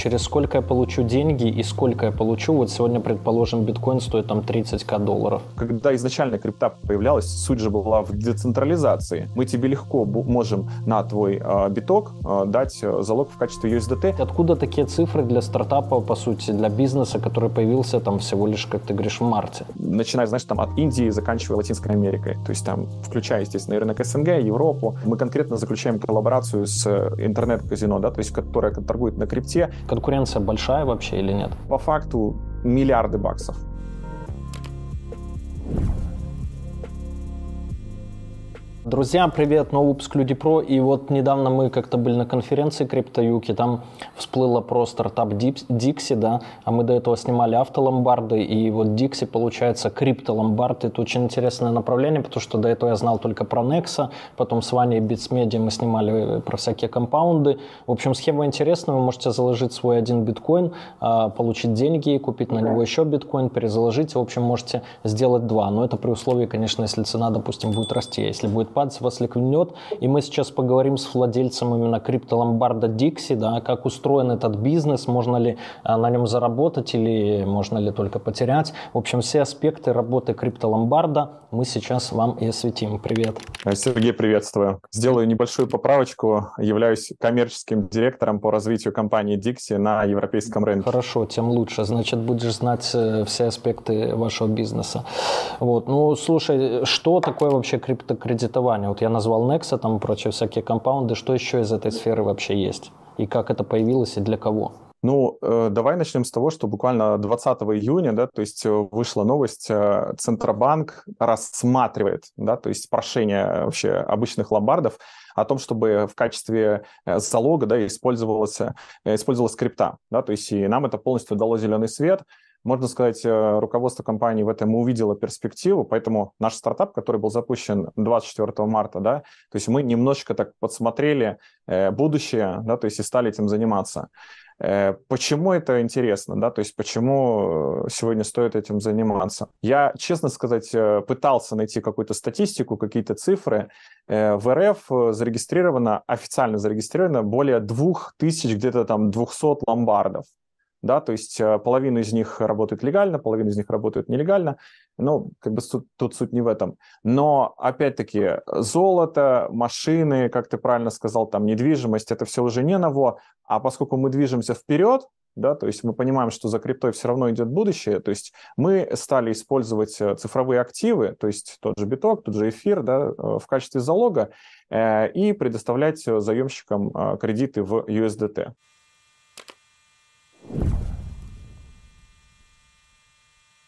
через сколько я получу деньги и сколько я получу. Вот сегодня, предположим, биткоин стоит там 30к долларов. Когда изначально крипта появлялась, суть же была в децентрализации. Мы тебе легко можем на твой э, биток э, дать э, залог в качестве USDT. Откуда такие цифры для стартапа, по сути, для бизнеса, который появился там всего лишь, как ты говоришь, в марте? Начиная, знаешь, там от Индии, заканчивая Латинской Америкой. То есть там, включая, естественно, рынок СНГ, Европу, мы конкретно заключаем коллаборацию с интернет-казино, да, то есть которое торгует на крипте. Конкуренция большая вообще или нет? По факту миллиарды баксов. Друзья, привет, новый выпуск Люди Про. И вот недавно мы как-то были на конференции Криптоюки, там всплыло про стартап Dixie, да, а мы до этого снимали автоломбарды, и вот Dixie получается криптоломбард. Это очень интересное направление, потому что до этого я знал только про Nexa, потом с Ваней Bitsmedia мы снимали про всякие компаунды. В общем, схема интересная, вы можете заложить свой один биткоин, а, получить деньги, купить на него еще биткоин, перезаложить, в общем, можете сделать два. Но это при условии, конечно, если цена, допустим, будет расти, если будет падать, вас лекнет. И мы сейчас поговорим с владельцем именно криптоломбарда Dixie, да, как устроен этот бизнес, можно ли а, на нем заработать или можно ли только потерять. В общем, все аспекты работы криптоломбарда мы сейчас вам и осветим. Привет. Сергей, приветствую. Сделаю небольшую поправочку. Являюсь коммерческим директором по развитию компании Dixie на европейском рынке. Хорошо, тем лучше. Значит, будешь знать э, все аспекты вашего бизнеса. Вот. Ну, слушай, что такое вообще криптокредитование? Кредитования. Вот я назвал Nexa, там прочие всякие компаунды. Что еще из этой сферы вообще есть? И как это появилось и для кого? Ну, э, давай начнем с того, что буквально 20 июня, да, то есть э, вышла новость, э, Центробанк рассматривает, да, то есть прошение вообще обычных ломбардов о том, чтобы в качестве залога, да, использовалась, использовалась крипта, да, то есть и нам это полностью дало зеленый свет, можно сказать, э, руководство компании в этом увидело перспективу, поэтому наш стартап, который был запущен 24 марта, да, то есть мы немножечко так подсмотрели э, будущее, да, то есть и стали этим заниматься. Э, почему это интересно, да, то есть почему сегодня стоит этим заниматься? Я, честно сказать, пытался найти какую-то статистику, какие-то цифры. В РФ зарегистрировано, официально зарегистрировано более 2000, где-то там 200 ломбардов да, то есть э, половина из них работает легально, половина из них работает нелегально, ну, как бы тут, тут суть не в этом. Но, опять-таки, золото, машины, как ты правильно сказал, там, недвижимость, это все уже не ново, а поскольку мы движемся вперед, да, то есть мы понимаем, что за криптой все равно идет будущее, то есть мы стали использовать э, цифровые активы, то есть тот же биток, тот же эфир, да, э, в качестве залога э, и предоставлять заемщикам кредиты в USDT.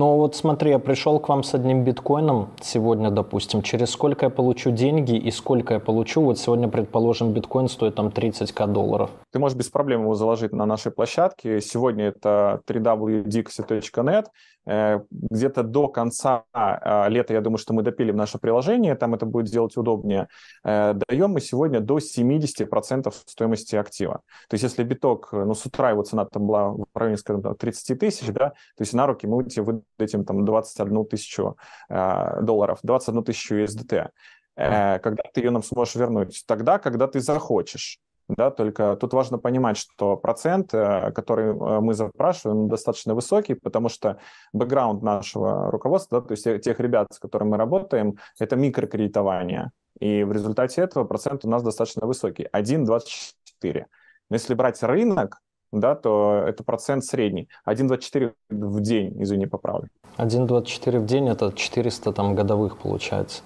Но вот смотри, я пришел к вам с одним биткоином сегодня, допустим, через сколько я получу деньги и сколько я получу, вот сегодня, предположим, биткоин стоит там 30к долларов. Ты можешь без проблем его заложить на нашей площадке. Сегодня это www.dixie.net. Э, где-то до конца э, лета, я думаю, что мы допилим наше приложение, там это будет сделать удобнее. Э, даем мы сегодня до 70% стоимости актива. То есть если биток, ну, с утра его цена там была в районе, скажем, 30 тысяч, да, то есть на руки мы тебе выдадим там 21 тысячу долларов, 21 тысячу USDT. Когда ты ее нам сможешь вернуть? Тогда, когда ты захочешь да, только тут важно понимать, что процент, э, который э, мы запрашиваем, достаточно высокий, потому что бэкграунд нашего руководства, да, то есть тех ребят, с которыми мы работаем, это микрокредитование. И в результате этого процент у нас достаточно высокий, 1,24. Но если брать рынок, да, то это процент средний. 1,24 в день, извини, поправлю. 1,24 в день – это 400 там, годовых получается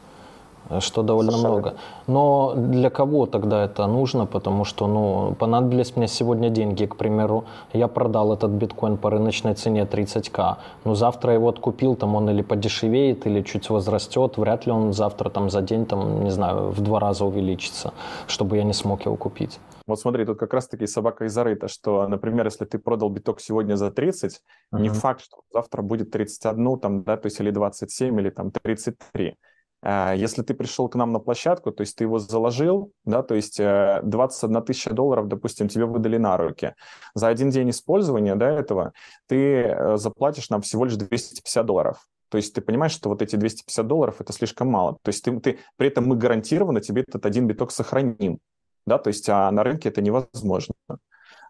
что довольно Совершенно. много. Но для кого тогда это нужно? Потому что, ну, понадобились мне сегодня деньги, к примеру, я продал этот биткоин по рыночной цене 30к, но завтра его откупил, там он или подешевеет, или чуть возрастет, вряд ли он завтра там за день, там, не знаю, в два раза увеличится, чтобы я не смог его купить. Вот смотри, тут как раз-таки собака и зарыта, что, например, если ты продал биток сегодня за 30, uh-huh. не факт, что завтра будет 31, там, да, то есть или 27, или там 33. А, если ты пришел к нам на площадку, то есть ты его заложил, да, то есть 21 э, тысяча долларов, допустим, тебе выдали на руки. За один день использования да, этого ты э, заплатишь нам всего лишь 250 долларов. То есть ты понимаешь, что вот эти 250 долларов это слишком мало. То есть ты, ты, при этом мы гарантированно тебе этот один биток сохраним. Да, то есть а на рынке это невозможно.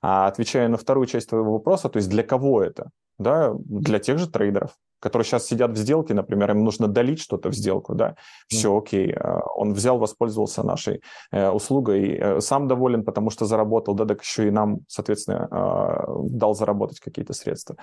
А отвечая на вторую часть твоего вопроса, то есть для кого это? Да, для тех же трейдеров которые сейчас сидят в сделке, например, им нужно долить что-то в сделку, да, все окей, э, он взял, воспользовался нашей э, услугой, э, сам доволен, потому что заработал, да, так еще и нам, соответственно, дал заработать какие-то средства.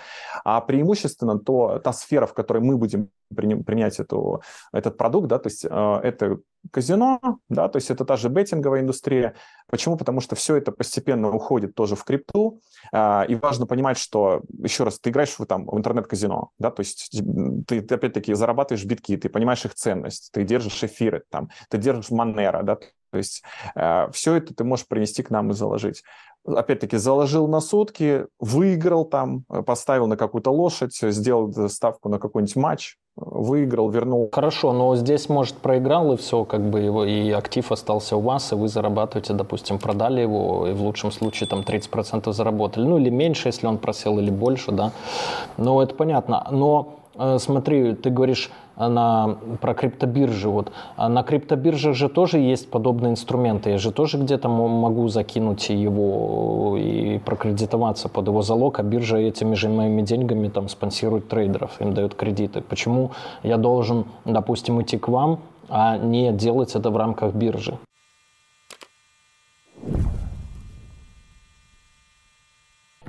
А преимущественно то, та сфера, в которой мы будем принять эту, этот продукт, да, то есть это казино, да, то есть это та же беттинговая индустрия. Почему? Потому что все это постепенно уходит тоже в крипту, и важно понимать, что, еще раз, ты играешь в, там, в интернет-казино, да, то есть ты, ты опять-таки зарабатываешь битки, ты понимаешь их ценность, ты держишь эфиры, там, ты держишь Монера, да, то есть э, все это ты можешь принести к нам и заложить. Опять-таки, заложил на сутки, выиграл там, поставил на какую-то лошадь, сделал ставку на какой-нибудь матч, выиграл, вернул. Хорошо, но здесь, может, проиграл, и все, как бы его, и актив остался у вас, и вы зарабатываете, допустим, продали его, и в лучшем случае там 30% заработали. Ну, или меньше, если он просел, или больше, да. Ну, это понятно. Но Э, смотри, ты говоришь э, на, про криптобиржи. Вот. А на криптобиржах же тоже есть подобные инструменты. Я же тоже где-то могу закинуть его и прокредитоваться под его залог, а биржа этими же моими деньгами там спонсирует трейдеров, им дает кредиты. Почему я должен, допустим, идти к вам, а не делать это в рамках биржи?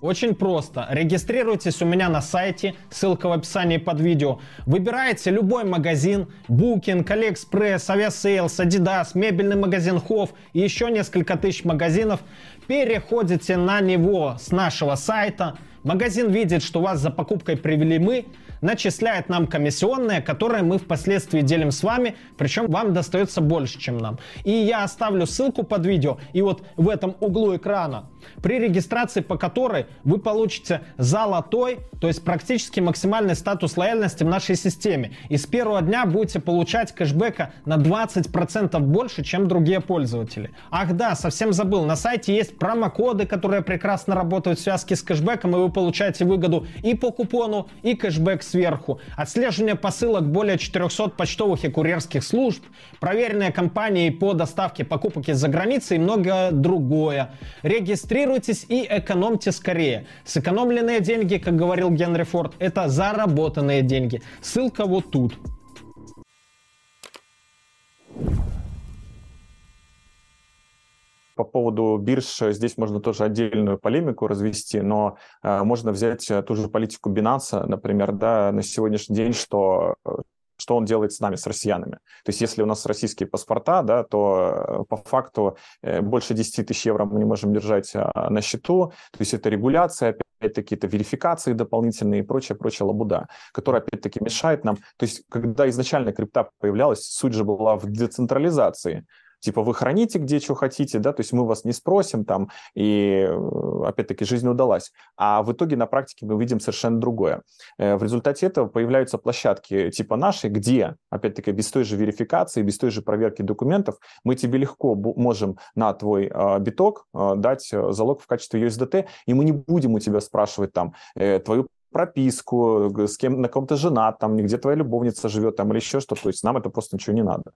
Очень просто. Регистрируйтесь у меня на сайте, ссылка в описании под видео. Выбираете любой магазин, Booking, AliExpress, Aviasales, Adidas, мебельный магазин Hof и еще несколько тысяч магазинов. Переходите на него с нашего сайта. Магазин видит, что вас за покупкой привели мы, начисляет нам комиссионные, которые мы впоследствии делим с вами, причем вам достается больше, чем нам. И я оставлю ссылку под видео, и вот в этом углу экрана, при регистрации по которой вы получите золотой, то есть практически максимальный статус лояльности в нашей системе. И с первого дня будете получать кэшбэка на 20% больше, чем другие пользователи. Ах да, совсем забыл, на сайте есть промокоды, которые прекрасно работают в связке с кэшбэком, и вы получаете выгоду и по купону, и кэшбэк сверху, отслеживание посылок более 400 почтовых и курьерских служб, проверенные компании по доставке покупок из-за границы и многое другое. Регистрируйтесь и экономьте скорее. Сэкономленные деньги, как говорил Генри Форд, это заработанные деньги. Ссылка вот тут. по поводу бирж здесь можно тоже отдельную полемику развести, но э, можно взять э, ту же политику Binance, например, да, на сегодняшний день, что э, что он делает с нами, с россиянами. То есть если у нас российские паспорта, да, то по факту больше 10 тысяч евро мы не можем держать на счету. То есть это регуляция, опять-таки это верификации дополнительные и прочее, прочее лабуда, которая опять-таки мешает нам. То есть когда изначально крипта появлялась, суть же была в децентрализации типа вы храните где что хотите, да, то есть мы вас не спросим там, и э, опять-таки жизнь удалась. А в итоге на практике мы видим совершенно другое. Э, в результате этого появляются площадки типа нашей, где, опять-таки, без той же верификации, без той же проверки документов, мы тебе легко можем на твой э, биток дать залог в качестве USDT, и мы не будем у тебя спрашивать там твою прописку, с кем на ком-то жена, там, где твоя любовница живет, там, или еще что-то. То есть нам это просто ничего не надо.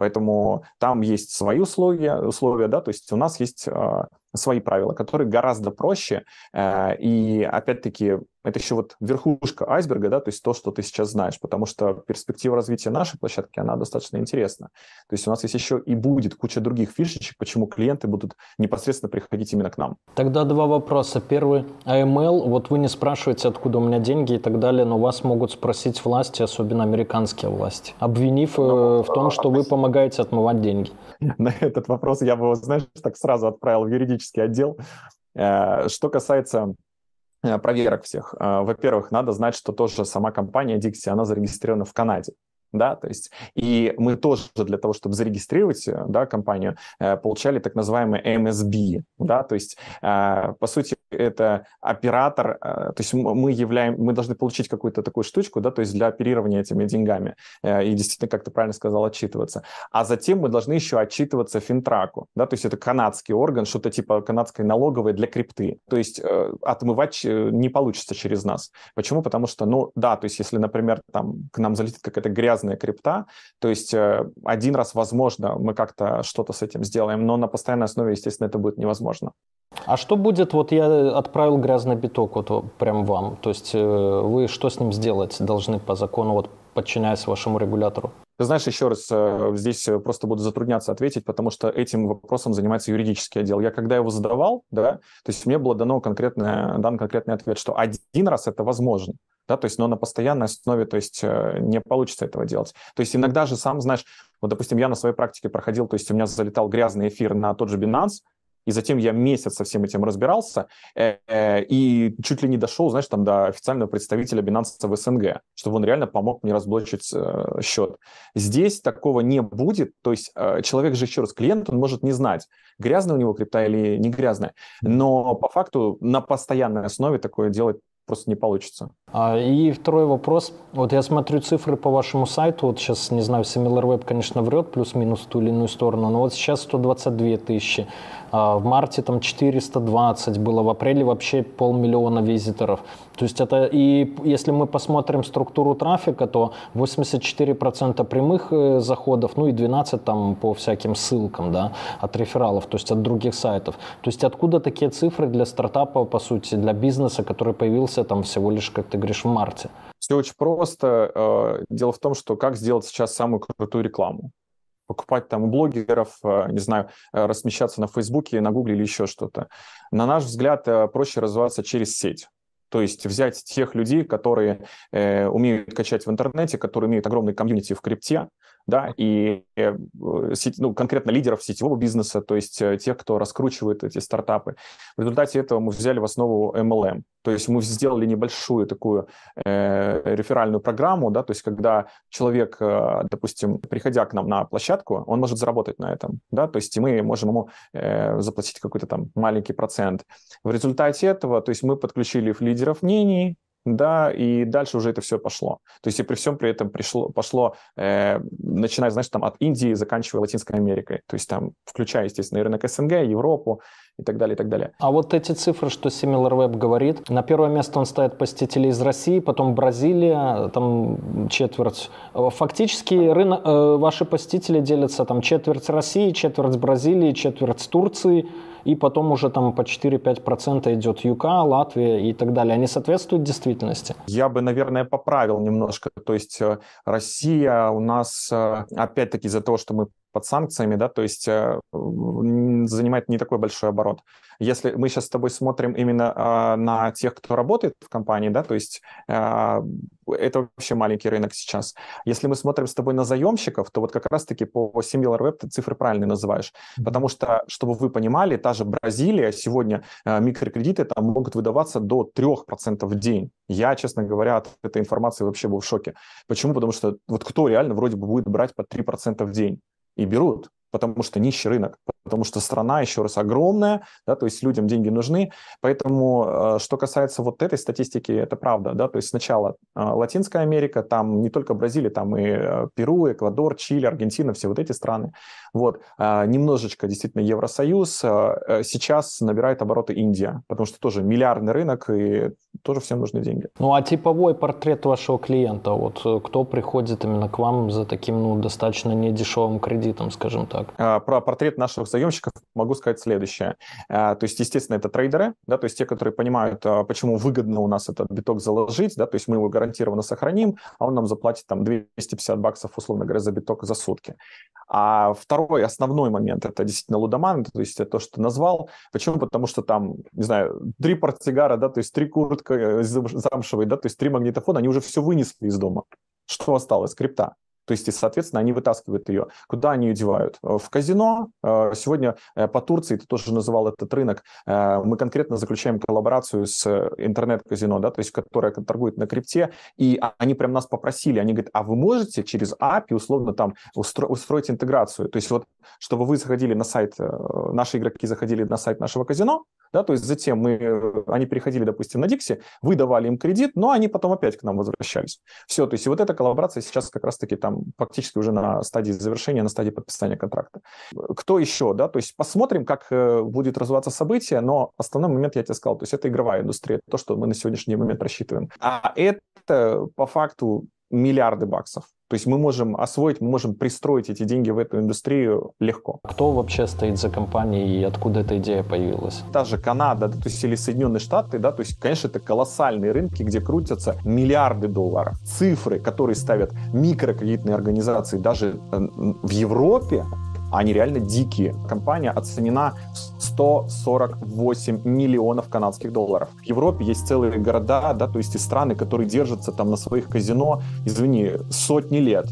Поэтому там есть свои условия, условия да, то есть у нас есть э, свои правила, которые гораздо проще. Э, и опять-таки это еще вот верхушка айсберга, да, то есть то, что ты сейчас знаешь, потому что перспектива развития нашей площадки, она достаточно интересна. То есть у нас есть еще и будет куча других фишечек, почему клиенты будут непосредственно приходить именно к нам. Тогда два вопроса. Первый, AML, вот вы не спрашиваете, откуда у меня деньги и так далее, но вас могут спросить власти, особенно американские власти, обвинив э, но, в том, что вы помогаете отмывать деньги? На этот вопрос я бы, знаешь, так сразу отправил в юридический отдел. Э, что касается проверок всех. Э, во-первых, надо знать, что тоже сама компания Dixie, она зарегистрирована в Канаде да, то есть и мы тоже для того, чтобы зарегистрировать, э, да, компанию, э, получали так называемый MSB, да, то есть э, по сути это оператор, то есть мы являем, мы должны получить какую-то такую штучку, да, то есть для оперирования этими деньгами и действительно, как ты правильно сказал, отчитываться, а затем мы должны еще отчитываться Финтраку, да, то есть это канадский орган, что-то типа канадской налоговой для крипты, то есть отмывать не получится через нас. Почему? Потому что, ну, да, то есть если, например, там к нам залетит какая-то грязная крипта. То есть э, один раз, возможно, мы как-то что-то с этим сделаем, но на постоянной основе, естественно, это будет невозможно. А что будет, вот я отправил грязный биток вот прям вам, то есть э, вы что с ним сделать должны по закону, вот подчиняясь вашему регулятору? Ты знаешь, еще раз, э, здесь просто буду затрудняться ответить, потому что этим вопросом занимается юридический отдел. Я когда его задавал, да, то есть мне было дано конкретное, дан конкретный ответ, что один раз это возможно да, то есть, но на постоянной основе, то есть, э, не получится этого делать. То есть, иногда же сам, знаешь, вот, допустим, я на своей практике проходил, то есть, у меня залетал грязный эфир на тот же Binance, и затем я месяц со всем этим разбирался э, э, и чуть ли не дошел, знаешь, там до официального представителя Binance в СНГ, чтобы он реально помог мне разблочить э, счет. Здесь такого не будет, то есть э, человек же, еще раз, клиент, он может не знать, грязная у него крипта или не грязная, но по факту на постоянной основе такое делать просто не получится. А, и второй вопрос. Вот я смотрю цифры по вашему сайту. Вот сейчас, не знаю, SimilarWeb, конечно, врет плюс-минус в ту или иную сторону, но вот сейчас 122 тысячи. А, в марте там 420 было, в апреле вообще полмиллиона визиторов. То есть это и если мы посмотрим структуру трафика, то 84% прямых э, заходов, ну и 12 там по всяким ссылкам, да, от рефералов, то есть от других сайтов. То есть откуда такие цифры для стартапа, по сути, для бизнеса, который появился там всего лишь, как ты говоришь, в марте? Все очень просто. Э, дело в том, что как сделать сейчас самую крутую рекламу покупать там у блогеров, э, не знаю, э, размещаться на Фейсбуке, на Гугле или еще что-то. На наш взгляд, проще развиваться через сеть. То есть взять тех людей, которые э, умеют качать в интернете, которые имеют огромный комьюнити в крипте, да, и э, ну, конкретно лидеров сетевого бизнеса, то есть э, тех, кто раскручивает эти стартапы. В результате этого мы взяли в основу MLM, то есть мы сделали небольшую такую э, реферальную программу, да, то есть когда человек, э, допустим, приходя к нам на площадку, он может заработать на этом, да, то есть мы можем ему э, заплатить какой-то там маленький процент. В результате этого, то есть мы подключили лидеров мнений, да, и дальше уже это все пошло. То есть и при всем при этом пришло, пошло, э, начиная, знаешь, там от Индии, заканчивая Латинской Америкой, то есть там, включая, естественно, рынок СНГ, Европу и так далее, и так далее. А вот эти цифры, что SimilarWeb говорит, на первое место он ставит посетителей из России, потом Бразилия, там четверть. Фактически рынок, э, ваши посетители делятся там четверть России, четверть Бразилии, четверть Турции, и потом уже там по 4-5% идет ЮК, Латвия и так далее. Они соответствуют действительности? Я бы, наверное, поправил немножко. То есть э, Россия у нас, э, опять-таки, из-за того, что мы под санкциями, да, то есть э, занимает не такой большой оборот. Если мы сейчас с тобой смотрим именно э, на тех, кто работает в компании, да, то есть э, это вообще маленький рынок сейчас. Если мы смотрим с тобой на заемщиков, то вот как раз-таки по SimilarWeb ты цифры правильно называешь. Потому что, чтобы вы понимали, та же Бразилия сегодня э, микрокредиты там могут выдаваться до 3% в день. Я, честно говоря, от этой информации вообще был в шоке. Почему? Потому что вот кто реально вроде бы будет брать по 3% в день? И берут, потому что нищий рынок, потому что страна, еще раз, огромная, да, то есть людям деньги нужны. Поэтому, э, что касается вот этой статистики, это правда, да, то есть сначала э, Латинская Америка, там не только Бразилия, там и э, Перу, Эквадор, Чили, Аргентина, все вот эти страны. Вот, немножечко действительно Евросоюз, сейчас набирает обороты Индия, потому что тоже миллиардный рынок, и тоже всем нужны деньги. Ну, а типовой портрет вашего клиента, вот кто приходит именно к вам за таким, ну, достаточно недешевым кредитом, скажем так? Про портрет наших заемщиков могу сказать следующее. А, то есть, естественно, это трейдеры, да, то есть те, которые понимают, а, почему выгодно у нас этот биток заложить, да, то есть мы его гарантированно сохраним, а он нам заплатит там 250 баксов, условно говоря, за биток за сутки. А второй основной момент – это действительно лудоман, то есть то, что назвал. Почему? Потому что там, не знаю, три портсигара, да, то есть три куртка э, замшевые, да, то есть три магнитофона, они уже все вынесли из дома. Что осталось? Крипта. То есть, соответственно, они вытаскивают ее. Куда они ее девают? Э, в казино. Э, сегодня э, по Турции, ты тоже называл этот рынок, мы конкретно заключаем коллаборацию с интернет-казино, да, то есть, которая торгует на крипте, и а, они прям нас попросили, они говорят, а вы можете через API условно там устро- устроить интеграцию? То есть, вот, чтобы вы заходили на сайт, наши игроки заходили на сайт нашего казино, да, то есть затем мы, они переходили, допустим, на Dixie, вы давали им кредит, но они потом опять к нам возвращались. Все, то есть и вот эта коллаборация сейчас как раз-таки там фактически уже на стадии завершения, на стадии подписания контракта. Кто еще, да, то есть посмотрим, как э, будет развиваться событие, но основной момент я тебе сказал, то есть это игровая индустрия, то, что мы на сегодняшний момент рассчитываем. А это по факту миллиарды баксов. То есть мы можем освоить, мы можем пристроить эти деньги в эту индустрию легко. Кто вообще стоит за компанией и откуда эта идея появилась? Та же Канада, да, то есть или Соединенные Штаты, да, то есть, конечно, это колоссальные рынки, где крутятся миллиарды долларов. Цифры, которые ставят микрокредитные организации даже э, в Европе, они реально дикие. Компания оценена 148 миллионов канадских долларов. В Европе есть целые города, да, то есть и страны, которые держатся там на своих казино, извини, сотни лет.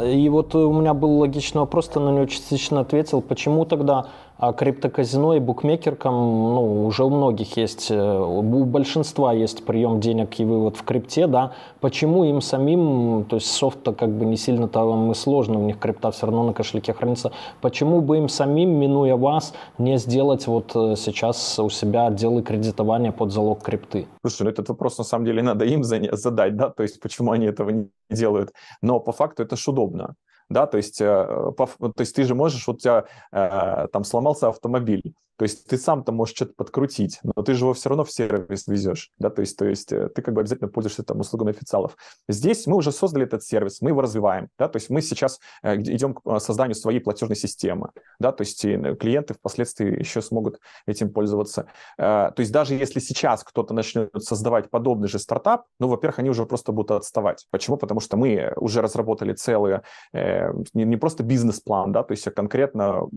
И вот у меня был логичный вопрос, ты на него частично ответил. Почему тогда А криптоказино и букмекеркам, ну, уже у многих есть, э, у большинства есть прием денег и вывод в крипте, да. Почему им самим, то есть софт-то как бы не сильно там и сложно, у них крипта все равно на кошельке хранится. Почему бы им самим, минуя вас, не сделать вот э, сейчас у себя отделы кредитования под залог крипты? Слушай, ну этот вопрос на самом деле надо им задать, да, то есть почему они этого не делают. Но по факту это ж удобно да, то есть, э, по, то есть ты же можешь, вот у тебя э, там сломался автомобиль, то есть ты сам-то можешь что-то подкрутить, но ты же его все равно в сервис везешь, да, то есть, то есть э, ты как бы обязательно пользуешься там услугами официалов. Здесь мы уже создали этот сервис, мы его развиваем, да, то есть мы сейчас э, идем к созданию своей платежной системы, да, то есть клиенты впоследствии еще смогут этим пользоваться. То есть даже если сейчас кто-то начнет создавать подобный же стартап, ну, во-первых, они уже просто будут отставать. Почему? Потому что мы уже разработали целые, не, не просто бизнес-план, да, то есть а конкретно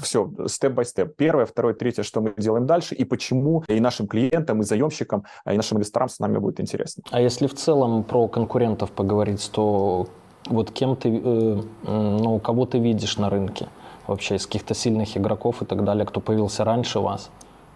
все, степ-бай-степ. Первое, второе, второе, третье, что мы делаем дальше, и почему и нашим клиентам, и заемщикам, и нашим инвесторам с нами будет интересно. А если в целом про конкурентов поговорить, то вот кем ты, э, ну, кого ты видишь на рынке вообще из каких-то сильных игроков и так далее, кто появился раньше вас?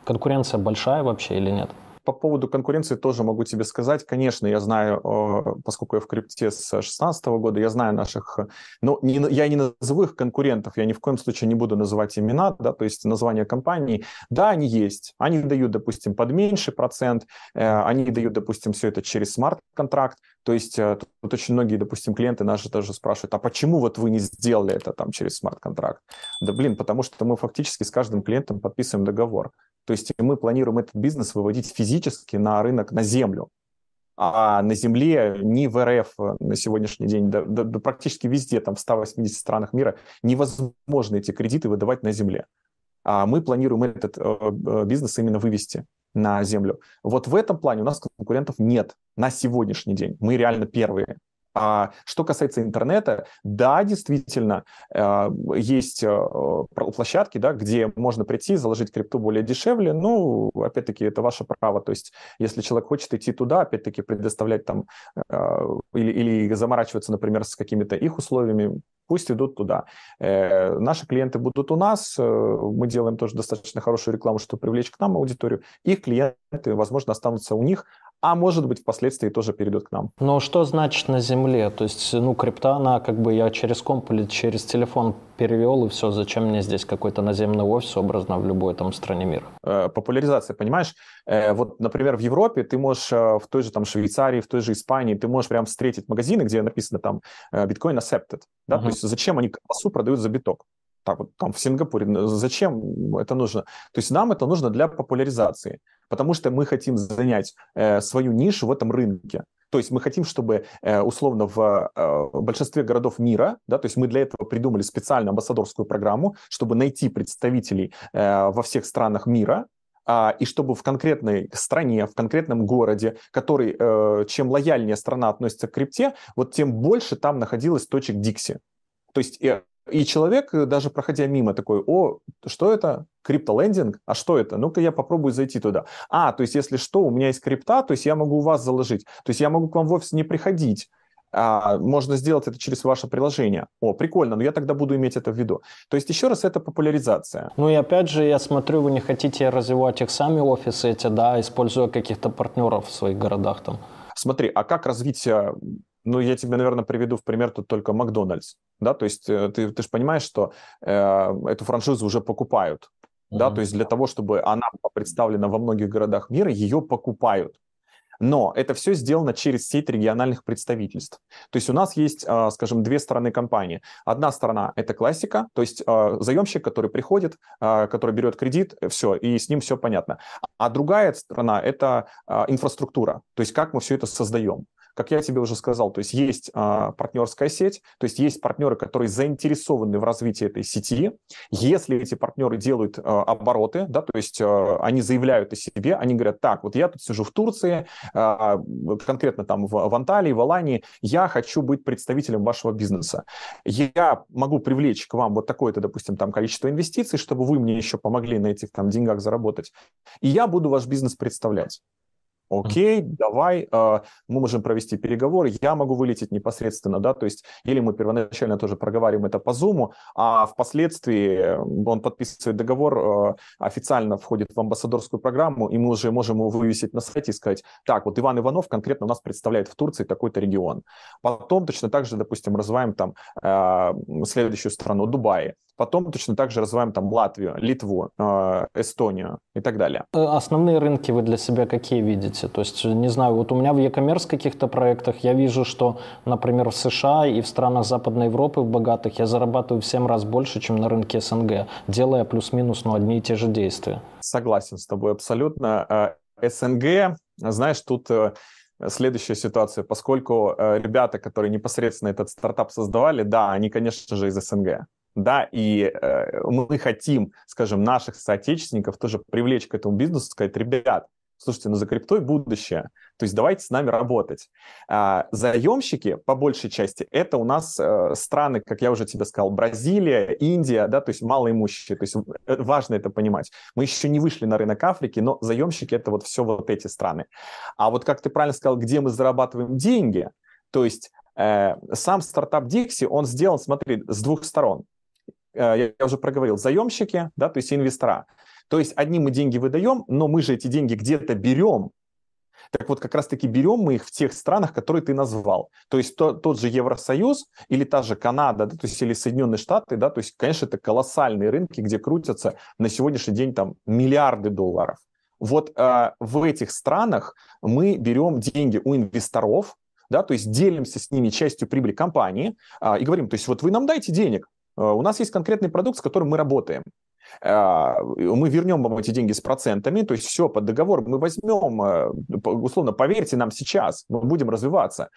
Конкуренция большая вообще или нет? По поводу конкуренции тоже могу тебе сказать. Конечно, я знаю, поскольку я в крипте с 2016 года, я знаю наших... Но не, я не назову их конкурентов, я ни в коем случае не буду называть имена, да, то есть название компаний. Да, они есть. Они дают, допустим, под меньший процент, э, они дают, допустим, все это через смарт-контракт. То есть э, тут очень многие, допустим, клиенты наши тоже спрашивают, а почему вот вы не сделали это там через смарт-контракт? Да блин, потому что мы фактически с каждым клиентом подписываем договор. То есть мы планируем этот бизнес выводить физически на рынок, на землю. А на Земле ни в РФ на сегодняшний день, да, да, да практически везде, там в 180 странах мира, невозможно эти кредиты выдавать на Земле. А мы планируем этот э, э, бизнес именно вывести на Землю. Вот в этом плане у нас конкурентов нет на сегодняшний день. Мы реально первые. А что касается интернета, да, действительно, э, есть э, площадки, да, где можно прийти, заложить крипту более дешевле. Ну, опять-таки, это ваше право. То есть, если человек хочет идти туда, опять-таки, предоставлять там э, или, или заморачиваться, например, с какими-то их условиями, пусть идут туда. Наши клиенты будут у нас, мы делаем тоже достаточно хорошую рекламу, чтобы привлечь к нам аудиторию. Их клиенты, возможно, останутся у них, а может быть, впоследствии тоже перейдет к нам. Но что значит на земле? То есть, ну, крипта, она как бы я через комп или через телефон перевел, и все, зачем мне здесь какой-то наземный офис, образно, в любой там стране мира? Э, популяризация, понимаешь? Э, вот, например, в Европе ты можешь э, в той же там Швейцарии, в той же Испании, ты можешь прям встретить магазины, где написано там Bitcoin accepted, да, uh-huh. то есть зачем они колбасу продают за биток? так вот там в Сингапуре. Зачем это нужно? То есть нам это нужно для популяризации, потому что мы хотим занять э, свою нишу в этом рынке. То есть мы хотим, чтобы э, условно в э, большинстве городов мира, да, то есть мы для этого придумали специальную амбассадорскую программу, чтобы найти представителей во всех странах мира, а, и чтобы в конкретной стране, в конкретном городе, который, чем лояльнее страна относится к крипте, вот тем больше там находилось точек Дикси. То есть и человек, э, даже проходя мимо, такой, о, что это? Криптолендинг? А что это? Ну-ка я попробую зайти туда. А, то есть если что, у меня есть крипта, то есть я могу у вас заложить. То есть я могу к вам в офис не приходить. А, можно сделать это через ваше приложение. О, прикольно, но я тогда буду иметь это в виду. То есть еще раз это популяризация. Ну и опять же, я смотрю, вы не хотите развивать их сами офисы эти, да, используя каких-то партнеров в своих городах там. Смотри, а как развить э, ну, я тебе, наверное, приведу в пример тут только Макдональдс, да, то есть э, ты, ты же понимаешь, что э, эту франшизу уже покупают, mm-hmm. да, то есть для того, чтобы она была представлена во многих городах мира, ее покупают. Но это все сделано через сеть региональных представительств. То есть у нас есть, а, скажем, две стороны компании. Одна сторона – это классика, то есть а, заемщик, который приходит, а, который берет кредит, все, и с ним все понятно. А другая сторона – это инфраструктура, то есть как мы все это создаем как я тебе уже сказал, то есть есть а, партнерская сеть, то есть есть партнеры, которые заинтересованы в развитии этой сети. Если эти партнеры делают а, обороты, да, то есть а, они заявляют о себе, они говорят, так, вот я тут сижу в Турции, а, конкретно там в, в Анталии, в Алании, я хочу быть представителем вашего бизнеса. Я могу привлечь к вам вот такое-то, допустим, там количество инвестиций, чтобы вы мне еще помогли на этих там деньгах заработать. И я буду ваш бизнес представлять. Окей, давай, э, мы можем провести переговоры, я могу вылететь непосредственно, да, то есть, или мы первоначально тоже проговариваем это по Zoom, а впоследствии он подписывает договор, э, официально входит в амбассадорскую программу, и мы уже можем его вывесить на сайте и сказать, так, вот Иван Иванов конкретно у нас представляет в Турции такой-то регион. Потом точно так же, допустим, развиваем там э, следующую страну, Дубай. Потом точно так же развиваем там Латвию, Литву, э, Эстонию и так далее. Э, основные рынки вы для себя какие видите? То есть, не знаю, вот у меня в e-commerce каких-то проектах я вижу, что, например, в США и в странах Западной Европы, в богатых, я зарабатываю в 7 раз больше, чем на рынке СНГ, делая плюс-минус ну, одни и те же действия. Согласен с тобой абсолютно. Э, СНГ, знаешь, тут следующая ситуация, поскольку ребята, которые непосредственно этот стартап создавали, да, они, конечно же, из СНГ да, и э, мы хотим, скажем, наших соотечественников тоже привлечь к этому бизнесу, сказать, ребят, слушайте, ну за криптой будущее, то есть давайте с нами работать. А, заемщики, по большей части, это у нас э, страны, как я уже тебе сказал, Бразилия, Индия, да, то есть малоимущие, то есть э, важно это понимать. Мы еще не вышли на рынок Африки, но заемщики это вот все вот эти страны. А вот как ты правильно сказал, где мы зарабатываем деньги, то есть э, сам стартап Dixie, он сделан, смотри, с двух сторон. Э, я уже проговорил, заемщики, да, то есть инвестора. То есть одни мы деньги выдаем, но мы же эти деньги где-то берем. Так вот, как раз-таки берем мы их в тех странах, которые ты назвал. То есть то, тот же Евросоюз или та же Канада, да, то есть или Соединенные Штаты, да, то есть, конечно, это колоссальные рынки, где крутятся на сегодняшний день там миллиарды долларов. Вот э, в этих странах мы берем деньги у инвесторов, да, то есть делимся с ними частью прибыли компании э, и говорим, то есть вот вы нам дайте денег, Э, у нас есть конкретный продукт, с которым мы работаем. Э, мы вернем вам эти деньги с процентами, то есть все под договор мы возьмем, э, условно, поверьте нам сейчас, мы будем развиваться.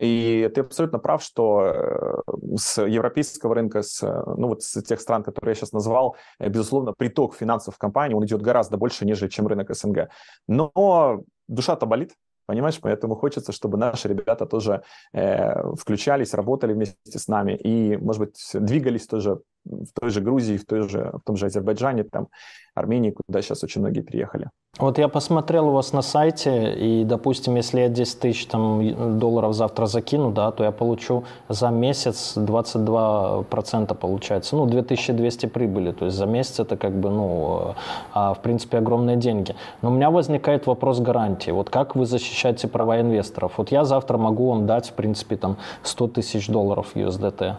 И ты абсолютно прав, что с европейского рынка, с, ну вот с тех стран, которые я сейчас назвал, безусловно, приток финансов в компании, он идет гораздо больше, нежели чем рынок СНГ. Но душа-то болит, Понимаешь, поэтому хочется, чтобы наши ребята тоже э, включались, работали вместе с нами и, может быть, двигались тоже в той же Грузии, в, той же, в том же Азербайджане, там, Армении, куда сейчас очень многие приехали. Вот я посмотрел у вас на сайте, и, допустим, если я 10 тысяч там, долларов завтра закину, да, то я получу за месяц 22% получается, ну, 2200 прибыли, то есть за месяц это как бы, ну, а, в принципе, огромные деньги. Но у меня возникает вопрос гарантии. Вот как вы защищаете права инвесторов? Вот я завтра могу вам дать, в принципе, там 100 тысяч долларов USDT.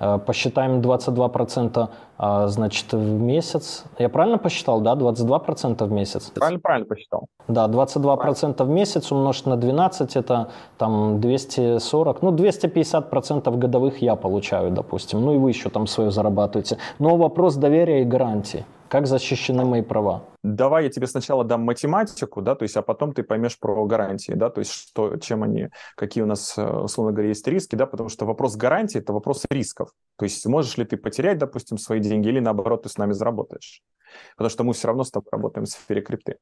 Э, посчитаем 22% а, значит, в месяц. Я правильно посчитал, да? 22% в месяц? Правильно, правильно посчитал. Да, 22% правильно. в месяц умножить на 12, это там 240, ну 250% годовых я получаю, допустим. Ну и вы еще там свое зарабатываете. Но вопрос доверия и гарантии. Как защищены мои права? Давай я тебе сначала дам математику, да, то есть, а потом ты поймешь про гарантии, да, то есть, что, чем они, какие у нас, э, условно говоря, есть риски, да, потому что вопрос гарантии – это вопрос рисков. То есть, можешь ли ты потерять, допустим, свои деньги или, наоборот, ты с нами заработаешь. Потому что мы все равно с тобой работаем в сфере крипты.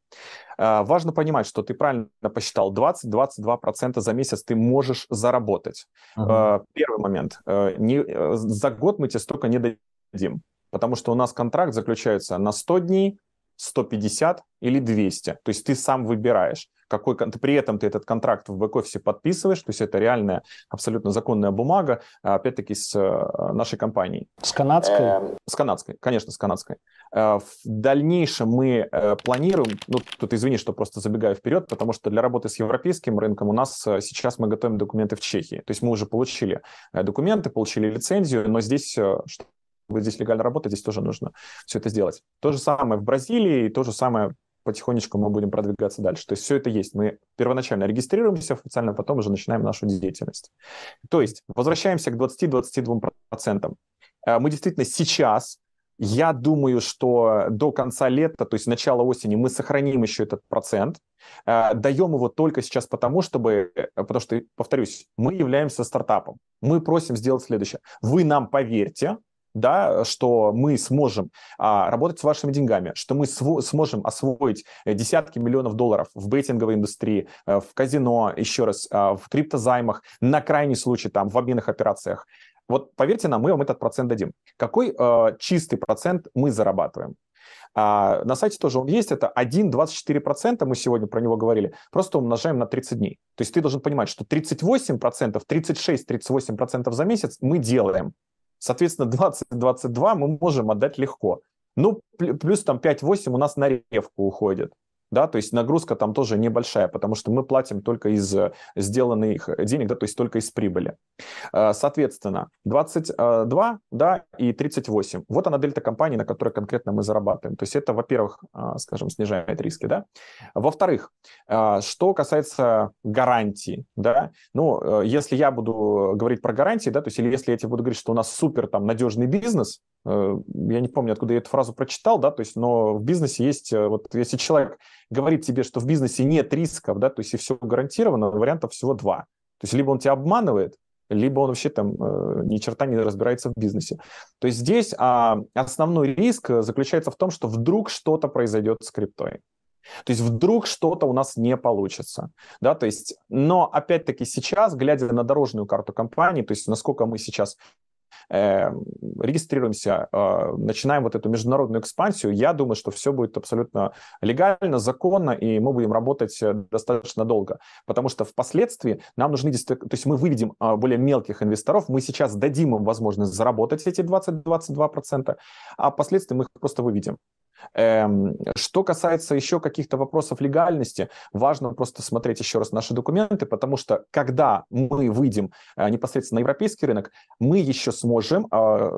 А, важно понимать, что ты правильно посчитал, 20-22% за месяц ты можешь заработать. Uh-huh. Первый момент. Э, не, э, за год мы тебе столько не дадим потому что у нас контракт заключается на 100 дней, 150 или 200. То есть ты сам выбираешь, какой, при этом ты этот контракт в бэк-офисе подписываешь, то есть это реальная, абсолютно законная бумага, опять-таки с э, нашей компанией. С канадской? Э, с канадской, конечно, с канадской. Э, в дальнейшем мы планируем, ну тут извини, что просто забегаю вперед, потому что для работы с европейским рынком у нас сейчас мы готовим документы в Чехии. То есть мы уже получили документы, получили лицензию, но здесь, вы здесь легально работаете, здесь тоже нужно все это сделать. То же самое в Бразилии, то же самое потихонечку мы будем продвигаться дальше. То есть все это есть. Мы первоначально регистрируемся официально, потом уже начинаем нашу деятельность. То есть возвращаемся к 20-22%. Э, мы действительно сейчас, я думаю, что до конца лета, то есть начала осени, мы сохраним еще этот процент. Э, даем его только сейчас потому, чтобы, э, потому что, повторюсь, мы являемся стартапом. Мы просим сделать следующее. Вы нам поверьте, да, что мы сможем а, работать с вашими деньгами, что мы сможем освоить э, десятки миллионов долларов в бейтинговой индустрии, э, в казино, еще раз, а, в криптозаймах, на крайний случай там в обменных операциях. Вот поверьте нам, мы вам этот процент дадим. Какой э, чистый процент мы зарабатываем? А на сайте тоже он есть, это 1,24%, мы сегодня про него говорили, просто умножаем на 30 дней. То есть ты должен понимать, что 38%, 36-38% за месяц мы делаем. Соответственно, 20-22 мы можем отдать легко. Ну, плюс там 5-8 у нас на ревку уходит да, то есть нагрузка там тоже небольшая, потому что мы платим только из э, сделанных денег, да, то есть только из прибыли. Э, соответственно, 22, да, и 38. Вот она дельта компании, на которой конкретно мы зарабатываем. То есть это, во-первых, э, скажем, снижает риски, да. Во-вторых, что касается гарантии, да, ну, если я буду говорить про гарантии, да, то есть или если я тебе буду говорить, что у нас супер там надежный бизнес, я не помню, откуда я эту фразу прочитал, да, то есть, но в бизнесе есть, вот если человек говорит тебе, что в бизнесе нет рисков, да, то есть и все гарантировано, вариантов всего два. То есть либо он тебя обманывает, либо он вообще там э, ни черта не разбирается в бизнесе. То есть здесь а, основной риск заключается в том, что вдруг что-то произойдет с криптой. То есть вдруг что-то у нас не получится. Да, то есть, но опять-таки сейчас, глядя на дорожную карту компании, то есть насколько мы сейчас э, регистрируемся, э, начинаем вот эту международную экспансию, я думаю, что все будет абсолютно легально, законно, и мы будем работать э, достаточно долго. Потому что впоследствии нам нужны, то есть мы выведем э, более мелких инвесторов, мы сейчас дадим им возможность заработать эти 20-22%, а впоследствии мы их просто выведем. Эм, что касается еще каких-то вопросов легальности, важно просто смотреть еще раз наши документы, потому что когда мы выйдем э, непосредственно на европейский рынок, мы еще сможем, а,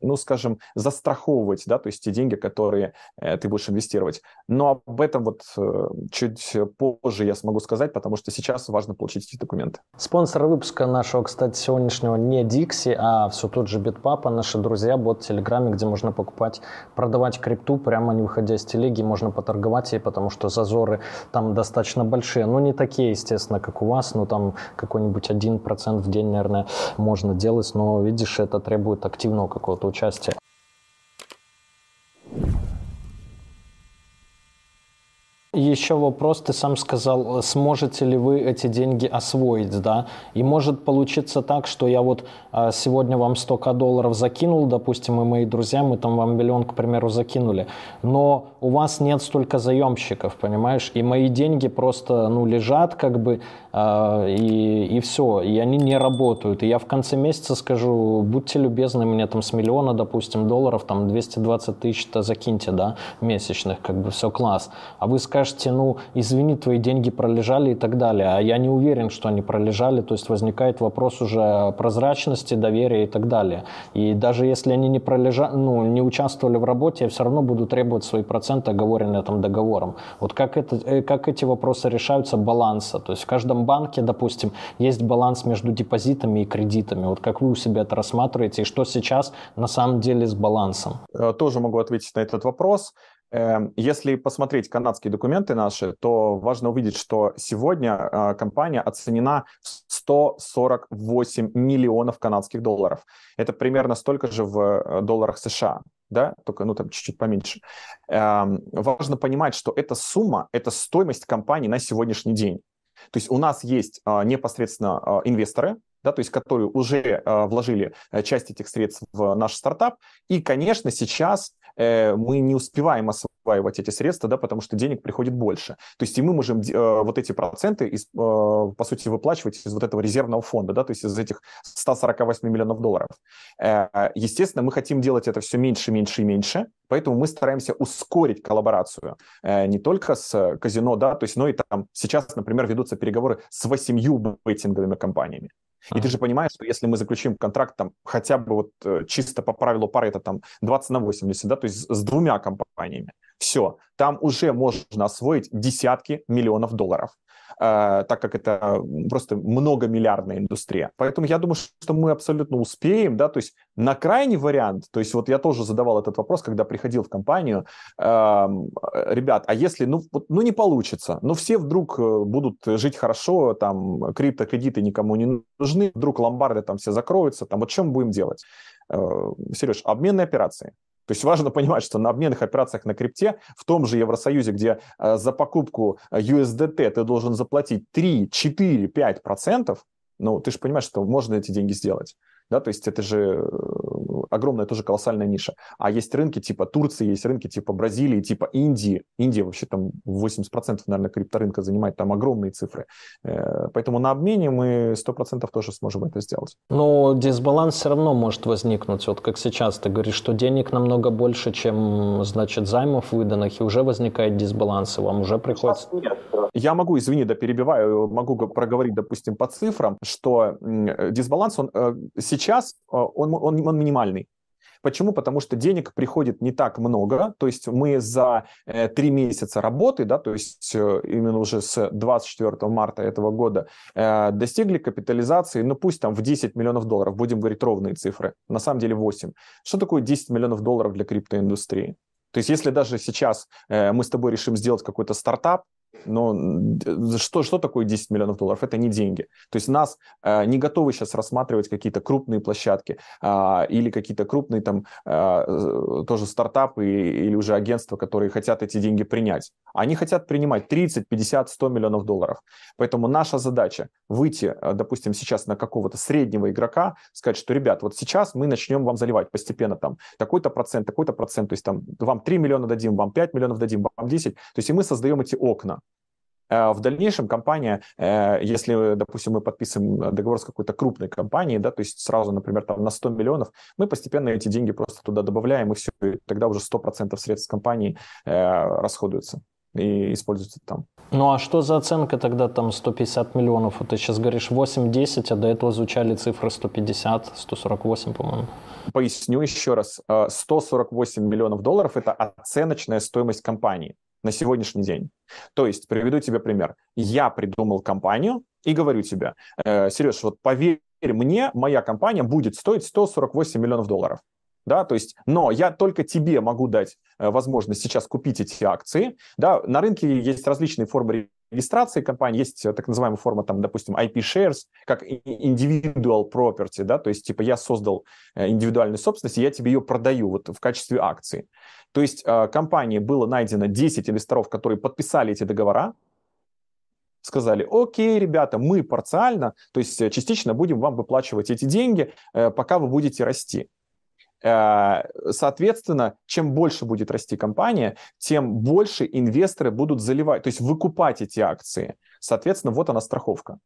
ну, скажем, застраховывать, да, то есть те деньги, которые э, ты будешь инвестировать. Но об этом вот э, чуть позже я смогу сказать, потому что сейчас важно получить эти документы. Спонсор выпуска нашего, кстати, сегодняшнего не Dixie, а все тот же Битпапа, наши друзья, бот в Телеграме, где можно покупать, продавать крипту прямо не выходя из телеги, можно поторговать ей, потому что зазоры там достаточно большие. Ну, не такие, естественно, как у вас, но там какой-нибудь один процент в день, наверное, можно делать, но, видишь, это требует активного какого-то участия. Еще вопрос, ты сам сказал, сможете ли вы эти деньги освоить, да? И может получиться так, что я вот а, сегодня вам столько долларов закинул, допустим, и мои друзья, мы там вам миллион, к примеру, закинули, но у вас нет столько заемщиков, понимаешь? И мои деньги просто, ну, лежат как бы, а, и, и все, и они не работают. И я в конце месяца скажу, будьте любезны, мне там с миллиона, допустим, долларов, там 220 тысяч-то закиньте, да, месячных, как бы все класс. А вы скажете, скажете, ну, извини, твои деньги пролежали и так далее. А я не уверен, что они пролежали, то есть возникает вопрос уже прозрачности, доверия и так далее. И даже если они не пролежали, ну, не участвовали в работе, я все равно буду требовать свои проценты, оговоренные там договором. Вот как, это, э, как эти вопросы решаются баланса? То есть в каждом банке, допустим, есть баланс между депозитами и кредитами. Вот как вы у себя это рассматриваете и что сейчас на самом деле с балансом? Э, тоже могу ответить на этот вопрос. Эм, если посмотреть канадские документы наши, то важно увидеть, что сегодня а, компания оценена в 148 миллионов канадских долларов. Это примерно столько же в э, долларах США, да, только ну там чуть-чуть поменьше. Эм, важно понимать, что эта сумма, это стоимость компании на сегодняшний день. То есть у нас есть а, непосредственно инвесторы, да, то есть которые уже вложили э, часть этих средств в наш стартап. И, конечно, сейчас Э, мы не успеваем осваивать эти средства, да, потому что денег приходит больше. То есть и мы можем э, вот эти проценты, из, э, по сути, выплачивать из вот этого резервного фонда, да, то есть из этих 148 миллионов долларов. Естественно, мы хотим делать это все меньше, меньше и меньше, поэтому мы стараемся ускорить коллаборацию не только с казино, да, то есть, но и там сейчас, например, ведутся переговоры с восемью бейтинговыми компаниями. И ты же понимаешь, что если мы заключим контракт там хотя бы вот э, чисто по правилу пары это там 20 на 80, да, то есть с двумя компаниями, все, там уже можно освоить десятки миллионов долларов. Э, так как это просто многомиллиардная индустрия. Поэтому я думаю, что мы абсолютно успеем, да, то есть на крайний вариант, то есть вот я тоже задавал этот вопрос, когда приходил в компанию, эм, ребят, а если, ну, ну не получится, ну все вдруг э, будут жить хорошо, там криптокредиты никому не нужны, вдруг ломбарды там все закроются, там вот чем будем делать? Э, Сереж, обменные операции. То есть важно понимать, что на обменных операциях на крипте в том же Евросоюзе, где э, за покупку USDT ты должен заплатить 3, 4, 5 процентов, ну, ты же понимаешь, что можно эти деньги сделать. Да, то есть это же, огромная тоже колоссальная ниша. А есть рынки типа Турции, есть рынки типа Бразилии, типа Индии. Индия вообще там 80% наверное крипторынка занимает, там огромные цифры. Э, поэтому на обмене мы 100% тоже сможем это сделать. Но дисбаланс все равно может возникнуть. Вот как сейчас ты говоришь, что денег намного больше, чем, значит, займов выданных, и уже возникает дисбаланс, и вам уже приходится... Я могу, извини, да перебиваю, могу проговорить, допустим, по цифрам, что дисбаланс, он э, сейчас, э, он, он, он минимальный. Почему? Потому что денег приходит не так много, то есть мы за э, три месяца работы, да, то есть э, именно уже с 24 марта этого года э, достигли капитализации, ну пусть там в 10 миллионов долларов, будем говорить ровные цифры, на самом деле 8. Что такое 10 миллионов долларов для криптоиндустрии? То есть если даже сейчас мы с тобой решим сделать какой-то стартап, но что, что такое 10 миллионов долларов? Это не деньги. То есть нас э, не готовы сейчас рассматривать какие-то крупные площадки э, или какие-то крупные там э, тоже стартапы или уже агентства, которые хотят эти деньги принять. Они хотят принимать 30, 50, 100 миллионов долларов. Поэтому наша задача выйти, э, допустим, сейчас на какого-то среднего игрока, сказать, что, ребят, вот сейчас мы начнем вам заливать постепенно там такой-то процент, такой-то процент, то есть там вам 3 миллиона дадим, вам 5 миллионов дадим, вам 10. То есть и мы создаем эти окна. Э, в дальнейшем компания, э, если, допустим, мы подписываем договор с какой-то крупной компанией, да, то есть сразу, например, там на 100 миллионов, мы постепенно эти деньги просто туда добавляем, и все, и тогда уже 100% средств компании э, расходуются и используются там. Ну а что за оценка тогда там 150 миллионов? Вот ты сейчас говоришь 8-10, а до этого звучали цифры 150, 148, по-моему. Поясню еще раз. 148 миллионов долларов – это оценочная стоимость компании на сегодняшний день. То есть, приведу тебе пример. Я придумал компанию и говорю тебе, э, Сереж, вот поверь мне, моя компания будет стоить 148 миллионов долларов. Да, то есть, но я только тебе могу дать э, возможность сейчас купить эти акции. Да, на рынке есть различные формы регистрации компании, есть так называемая форма, там, допустим, IP shares, как individual property, да, то есть, типа, я создал э, индивидуальную собственность, и я тебе ее продаю вот в качестве акции. То есть, э, компании было найдено 10 инвесторов, которые подписали эти договора, сказали, окей, ребята, мы парциально, то есть э, частично будем вам выплачивать эти деньги, пока вы будете расти. Э, соответственно, чем больше будет расти компания, тем больше инвесторы будут заливать, то есть выкупать эти акции. Соответственно, вот она страховка.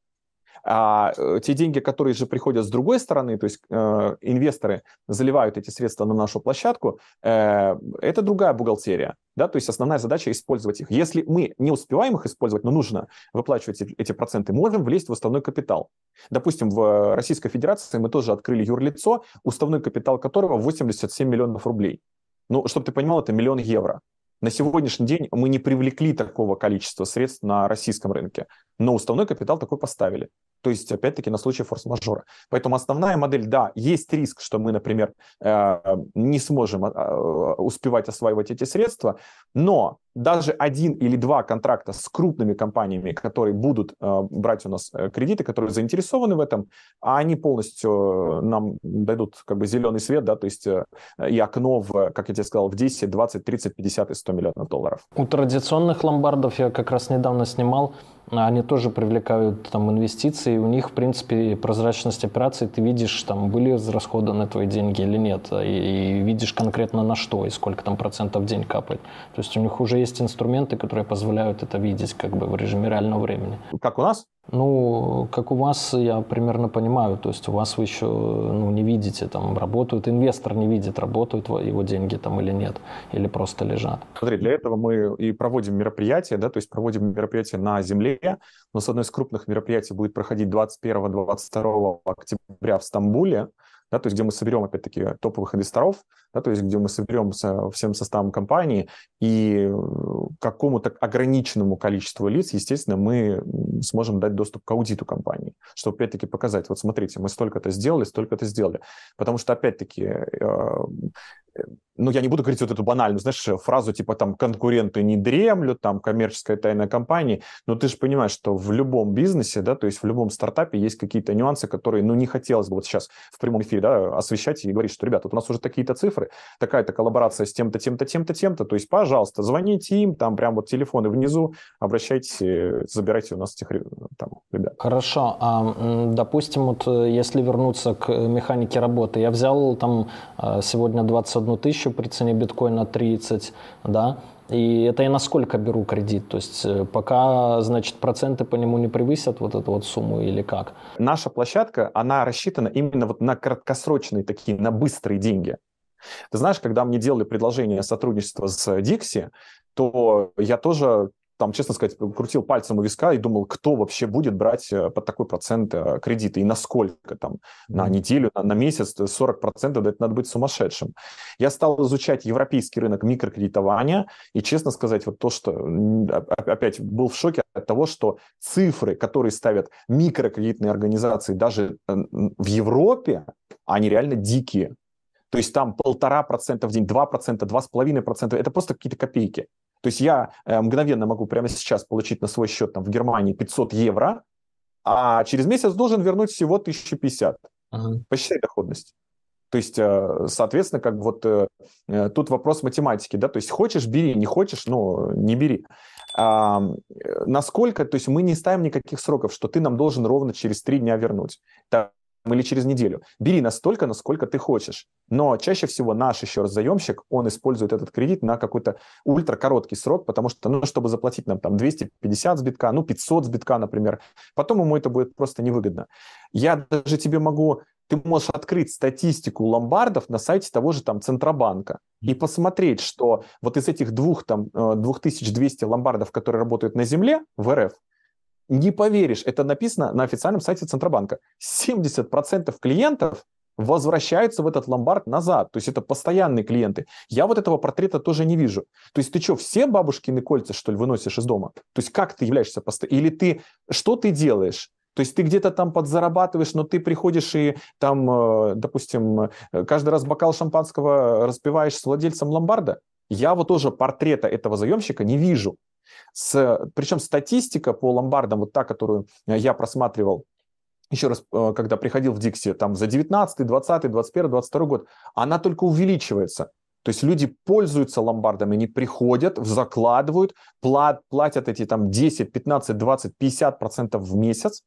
А э, те деньги, которые же приходят с другой стороны, то есть э, инвесторы заливают эти средства на нашу площадку, э, это другая бухгалтерия. Да? То есть основная задача использовать их. Если мы не успеваем их использовать, но нужно выплачивать эти проценты, можем влезть в уставной капитал. Допустим, в Российской Федерации мы тоже открыли юрлицо, уставной капитал которого 87 миллионов рублей. Ну, чтобы ты понимал, это миллион евро. На сегодняшний день мы не привлекли такого количества средств на российском рынке, но уставной капитал такой поставили. То есть, опять-таки, на случай форс-мажора. Поэтому основная модель, да, есть риск, что мы, например, э, не сможем э, успевать осваивать эти средства, но даже один или два контракта с крупными компаниями, которые будут э, брать у нас кредиты, которые заинтересованы в этом, а они полностью нам дадут как бы зеленый свет, да, то есть и окно в, как я тебе сказал, в 10, 20, 30, 50 и 100 миллионов долларов. У традиционных ломбардов я как раз недавно снимал они тоже привлекают там инвестиции, у них, в принципе, прозрачность операций, ты видишь, там, были израсходованы твои деньги или нет, и, и видишь конкретно на что и сколько там процентов в день капает. То есть у них уже есть инструменты, которые позволяют это видеть как бы в режиме реального времени. Как у нас? Ну, как у вас, я примерно понимаю, то есть у вас вы еще ну, не видите, там, работают, инвестор не видит, работают его деньги там или нет, или просто лежат. Смотри, для этого мы и проводим мероприятия, да, то есть проводим мероприятия на земле, но с одной из крупных мероприятий будет проходить 21-22 октября в Стамбуле, да, то есть где мы соберем, опять-таки, топовых инвесторов, да, то есть где мы соберем со всем составом компании и э, какому-то ограниченному количеству лиц, естественно, мы сможем дать доступ к аудиту компании, чтобы, опять-таки, показать, вот смотрите, мы столько-то сделали, столько-то сделали. Потому что, опять-таки, э, ну, я не буду говорить вот эту банальную, знаешь, фразу типа там конкуренты не дремлют, там коммерческая тайная компания, но ты же понимаешь, что в любом бизнесе, да, то есть в любом стартапе есть какие-то нюансы, которые, ну, не хотелось бы вот сейчас в прямом эфире, да, освещать и говорить, что, ребята, вот у нас уже такие-то цифры, такая-то коллаборация с тем-то, тем-то, тем-то, тем-то, то есть, пожалуйста, звоните им, там прям вот телефоны внизу, обращайтесь, забирайте у нас этих там, ребят. Хорошо, а, допустим, вот э, если вернуться к механике работы, я взял там э, сегодня 21 тысячу при цене биткоина 30, да, и это я на сколько беру кредит? То есть э, пока, значит, проценты по нему не превысят вот эту вот сумму или как? Наша площадка, она рассчитана именно вот на краткосрочные такие, на быстрые деньги. Ты знаешь, когда мне делали предложение сотрудничества с Dixie, то я тоже там, честно сказать, крутил пальцем у виска и думал, кто вообще будет брать э, под такой процент э, кредиты и насколько там, на неделю, на, на месяц 40 процентов, это надо быть сумасшедшим. Я стал изучать европейский рынок микрокредитования, и, честно сказать, вот то, что опять был в шоке от того, что цифры, которые ставят микрокредитные организации даже в Европе, они реально дикие. То есть там полтора процента в день, два процента, два с половиной процента, это просто какие-то копейки. То есть я э, мгновенно могу прямо сейчас получить на свой счет там, в Германии 500 евро, а через месяц должен вернуть всего 1050. Ага. Посчитай доходность. То есть, э, соответственно, как вот э, тут вопрос математики, да, то есть хочешь – бери, не хочешь – ну, не бери. А, насколько, то есть мы не ставим никаких сроков, что ты нам должен ровно через три дня вернуть или через неделю. Бери настолько, насколько ты хочешь. Но чаще всего наш еще раз заемщик, он использует этот кредит на какой-то ультракороткий срок, потому что, ну, чтобы заплатить нам там 250 с битка, ну, 500 с битка, например, потом ему это будет просто невыгодно. Я даже тебе могу ты можешь открыть статистику ломбардов на сайте того же там Центробанка и посмотреть, что вот из этих двух там 2200 э, ломбардов, которые работают на земле в РФ, не поверишь, это написано на официальном сайте Центробанка. 70% клиентов возвращаются в этот ломбард назад. То есть это постоянные клиенты. Я вот этого портрета тоже не вижу. То есть ты что, все бабушкины кольца, что ли, выносишь из дома? То есть как ты являешься постоянным? Или ты, что ты делаешь? То есть ты где-то там подзарабатываешь, но ты приходишь и там, э, допустим, э, каждый раз бокал шампанского распиваешь с владельцем ломбарда. Я вот тоже портрета этого заемщика не вижу. С, причем статистика по ломбардам, вот та, которую э, я просматривал, еще раз, э, когда приходил в Дикси, там за 19, 20, 21, 22 год, она только увеличивается. То есть люди пользуются ломбардами, они приходят, закладывают, плат, платят эти там 10, 15, 20, 50 процентов в месяц.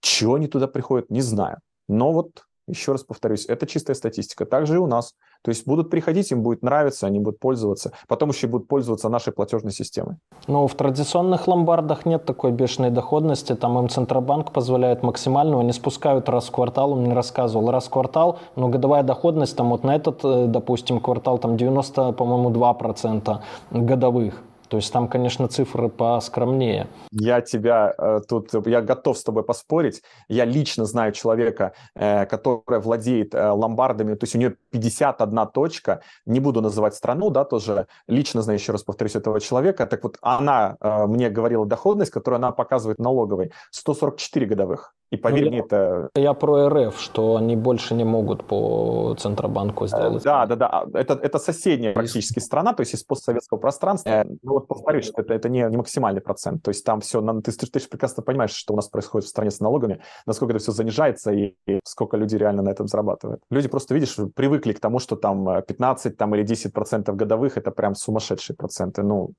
Чего они туда приходят, не знаю. Но вот еще раз повторюсь, это чистая статистика. Также и у нас. То есть будут приходить, им будет нравиться, они будут пользоваться. Потом еще будут пользоваться нашей платежной системой. Но в традиционных ломбардах нет такой бешеной доходности. Там им Центробанк позволяет максимальную. Они спускают раз в квартал, он мне рассказывал, раз в квартал, но годовая доходность там вот на этот, э, допустим, квартал там 90, по-моему, 2% годовых. То есть там, конечно, цифры поскромнее. Я тебя э, тут, я готов с тобой поспорить. Я лично знаю человека, э, который владеет э, ломбардами, то есть у нее 51 точка. Не буду называть страну, да, тоже лично знаю, еще раз повторюсь, этого человека. Так вот, она э, мне говорила доходность, которую она показывает налоговой, 144 годовых. И поверь ну, мне, это... Я про РФ, что они больше не могут по Центробанку э, сделать. Да, да, да. Это, это соседняя практически страна, то есть из постсоветского пространства. Э, ну вот повторюсь, что это, это не, не максимальный процент. То есть там все... Ты, ты, ты же прекрасно понимаешь, что у нас происходит в стране с налогами, насколько это все занижается и, и сколько люди реально на этом зарабатывают. Люди просто, видишь, привыкли к тому, что там 15 там, или 10 процентов годовых – это прям сумасшедшие проценты. Ну,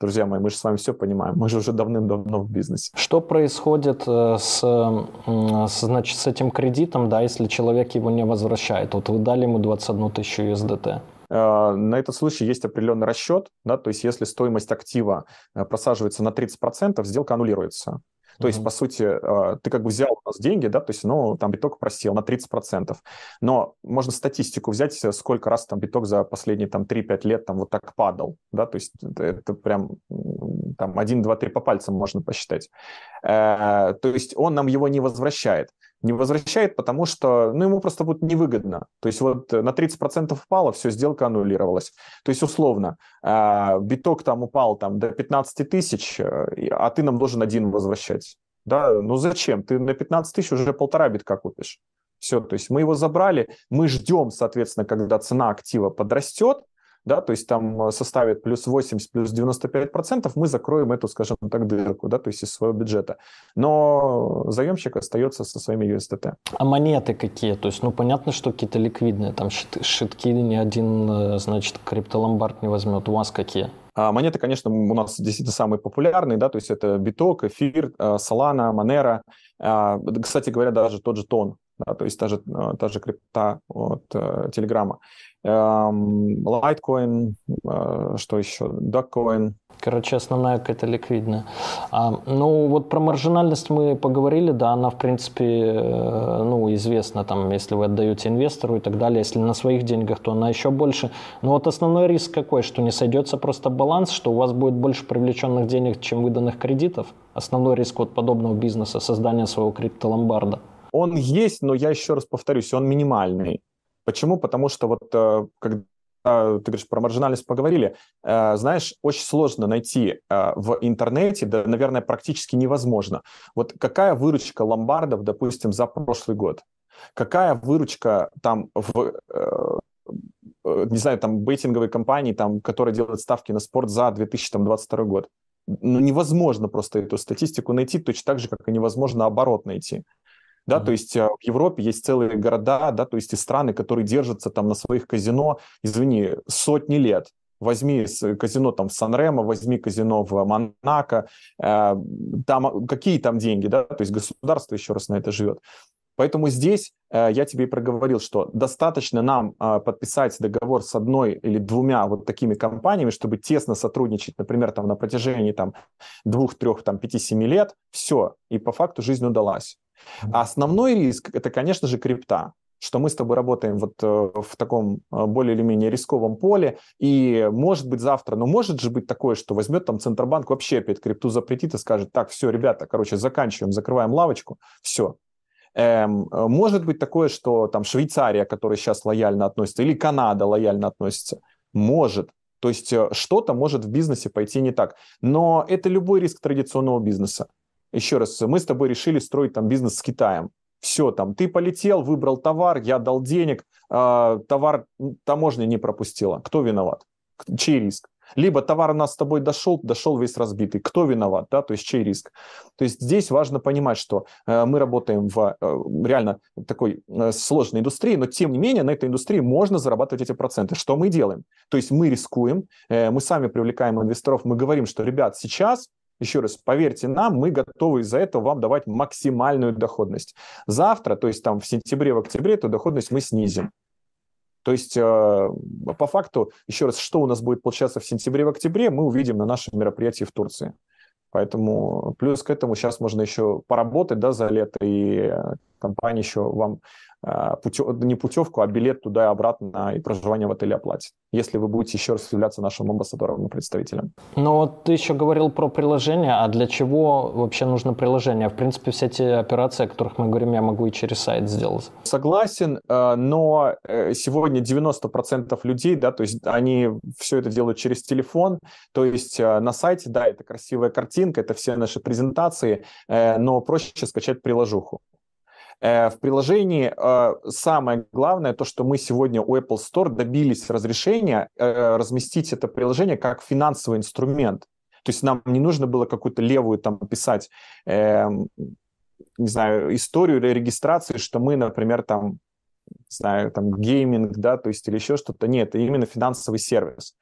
Друзья мои, мы же с вами все понимаем, мы же уже давным-давно в бизнесе. Что происходит э, с, с, значит, с этим кредитом, да, если человек его не возвращает? Вот вы дали ему 21 тысячу USDT. Э, на этот случай есть определенный расчет, да, то есть если стоимость актива э, просаживается на 30%, сделка аннулируется. То есть, по сути, а, ты как бы взял у нас деньги, да, то есть, ну, там биток просел на 30%. Но можно статистику взять, сколько раз там биток за последние там 3-5 лет там вот так падал, да, то есть это, это прям там 1, 2, 3 по пальцам можно посчитать. Э, то есть он нам его не возвращает не возвращает, потому что ну, ему просто будет невыгодно. То есть вот на 30% упало, все, сделка аннулировалась. То есть условно, э, биток там упал там, до 15 тысяч, э, а ты нам должен один возвращать. Да, ну зачем? Ты на 15 тысяч уже полтора битка купишь. Все, то есть мы его забрали, мы ждем, соответственно, когда цена актива подрастет, да, то есть там э, составит плюс 80, плюс 95 процентов, мы закроем эту, скажем так, дырку, да, то есть из своего бюджета. Но заемщик остается со своими USDT. А монеты какие? То есть, ну, понятно, что какие-то ликвидные, там шит, шитки ни один, э, значит, криптоломбард не возьмет. У вас какие? А монеты, конечно, у нас действительно самые популярные, да, то есть это биток, эфир, э, Solana, Monero. А, кстати говоря, даже тот же тон, да, то есть та же, та же крипта от Телеграма. Litecoin, э, что еще, Duckcoin. Короче, основная какая-то ликвидная. А, ну, вот про маржинальность мы поговорили, да, она, в принципе, э, ну, известна, там, если вы отдаете инвестору и так далее, если на своих деньгах, то она еще больше. Но вот основной риск какой, что не сойдется просто баланс, что у вас будет больше привлеченных денег, чем выданных кредитов? Основной риск вот подобного бизнеса, создания своего криптоломбарда. Он есть, но я еще раз повторюсь, он минимальный. Почему? Потому что вот э, когда ты говоришь про маржинальность поговорили, э, знаешь, очень сложно найти э, в интернете, да, наверное, практически невозможно. Вот какая выручка ломбардов, допустим, за прошлый год? Какая выручка там в не знаю, там, бейтинговой компании, там, которая делает ставки на спорт за 2022 год. Ну, невозможно просто эту статистику найти, точно так же, как и невозможно оборот найти да, mm-hmm. то есть э, в Европе есть целые города, да, то есть и страны, которые держатся там на своих казино, извини, сотни лет. Возьми казино там в Сан-Ремо, возьми казино в Монако, э, там какие там деньги, да, то есть государство еще раз на это живет. Поэтому здесь э, я тебе и проговорил, что достаточно нам э, подписать договор с одной или двумя вот такими компаниями, чтобы тесно сотрудничать, например, там на протяжении там двух, трех, там пяти, семи лет, все, и по факту жизнь удалась. А основной риск – это, конечно же, крипта что мы с тобой работаем вот э, в таком э, более или менее рисковом поле, и может быть завтра, но может же быть такое, что возьмет там Центробанк вообще опять крипту запретит и скажет, так, все, ребята, короче, заканчиваем, закрываем лавочку, все. Эм, э, может быть такое, что там Швейцария, которая сейчас лояльно относится, или Канада лояльно относится, может. То есть что-то может в бизнесе пойти не так. Но это любой риск традиционного бизнеса. Еще раз, мы с тобой решили строить там бизнес с Китаем. Все, там, ты полетел, выбрал товар, я дал денег, э, товар таможня не пропустила. Кто виноват? Чей риск? Либо товар у нас с тобой дошел, дошел весь разбитый. Кто виноват, да, то есть чей риск? То есть здесь важно понимать, что э, мы работаем в э, реально такой э, сложной индустрии, но тем не менее на этой индустрии можно зарабатывать эти проценты. Что мы делаем? То есть мы рискуем, э, мы сами привлекаем инвесторов, мы говорим, что, ребят, сейчас еще раз, поверьте нам, мы готовы из-за этого вам давать максимальную доходность. Завтра, то есть там в сентябре, в октябре, эту доходность мы снизим. То есть э, по факту, еще раз, что у нас будет получаться в сентябре, в октябре, мы увидим на нашем мероприятии в Турции. Поэтому плюс к этому сейчас можно еще поработать да, за лето, и компания еще вам а, путев, не путевку, а билет туда и обратно и проживание в отеле оплатит, если вы будете еще раз являться нашим амбассадором и представителем. Ну вот ты еще говорил про приложение, а для чего вообще нужно приложение? В принципе, все те операции, о которых мы говорим, я могу и через сайт сделать. Согласен, э, но э, сегодня 90% людей, да, то есть они все это делают через телефон, то есть э, на сайте, да, это красивая картинка, это все наши презентации, но проще скачать приложуху. Э, в приложении э, самое главное то, что мы сегодня у Apple Store добились разрешения э, разместить это приложение как финансовый инструмент. То есть нам не нужно было какую-то левую там писать, эм, не знаю, историю регистрации, что мы, например, там, не знаю, там гейминг, да, то есть или еще что-то. Нет, это именно финансовый сервис.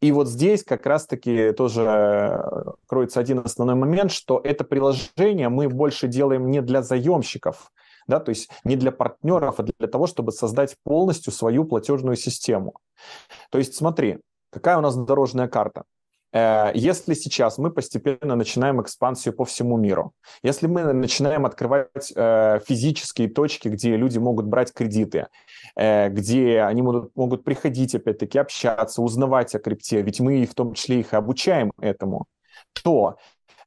И вот здесь как раз-таки тоже кроется один основной момент, что это приложение мы больше делаем не для заемщиков, да, то есть не для партнеров, а для того, чтобы создать полностью свою платежную систему. То есть смотри, какая у нас дорожная карта. Э, если сейчас мы постепенно начинаем экспансию по всему миру, если мы начинаем открывать э, физические точки, где люди могут брать кредиты, э, где они могут, могут приходить, опять-таки, общаться, узнавать о крипте, ведь мы в том числе их обучаем этому, то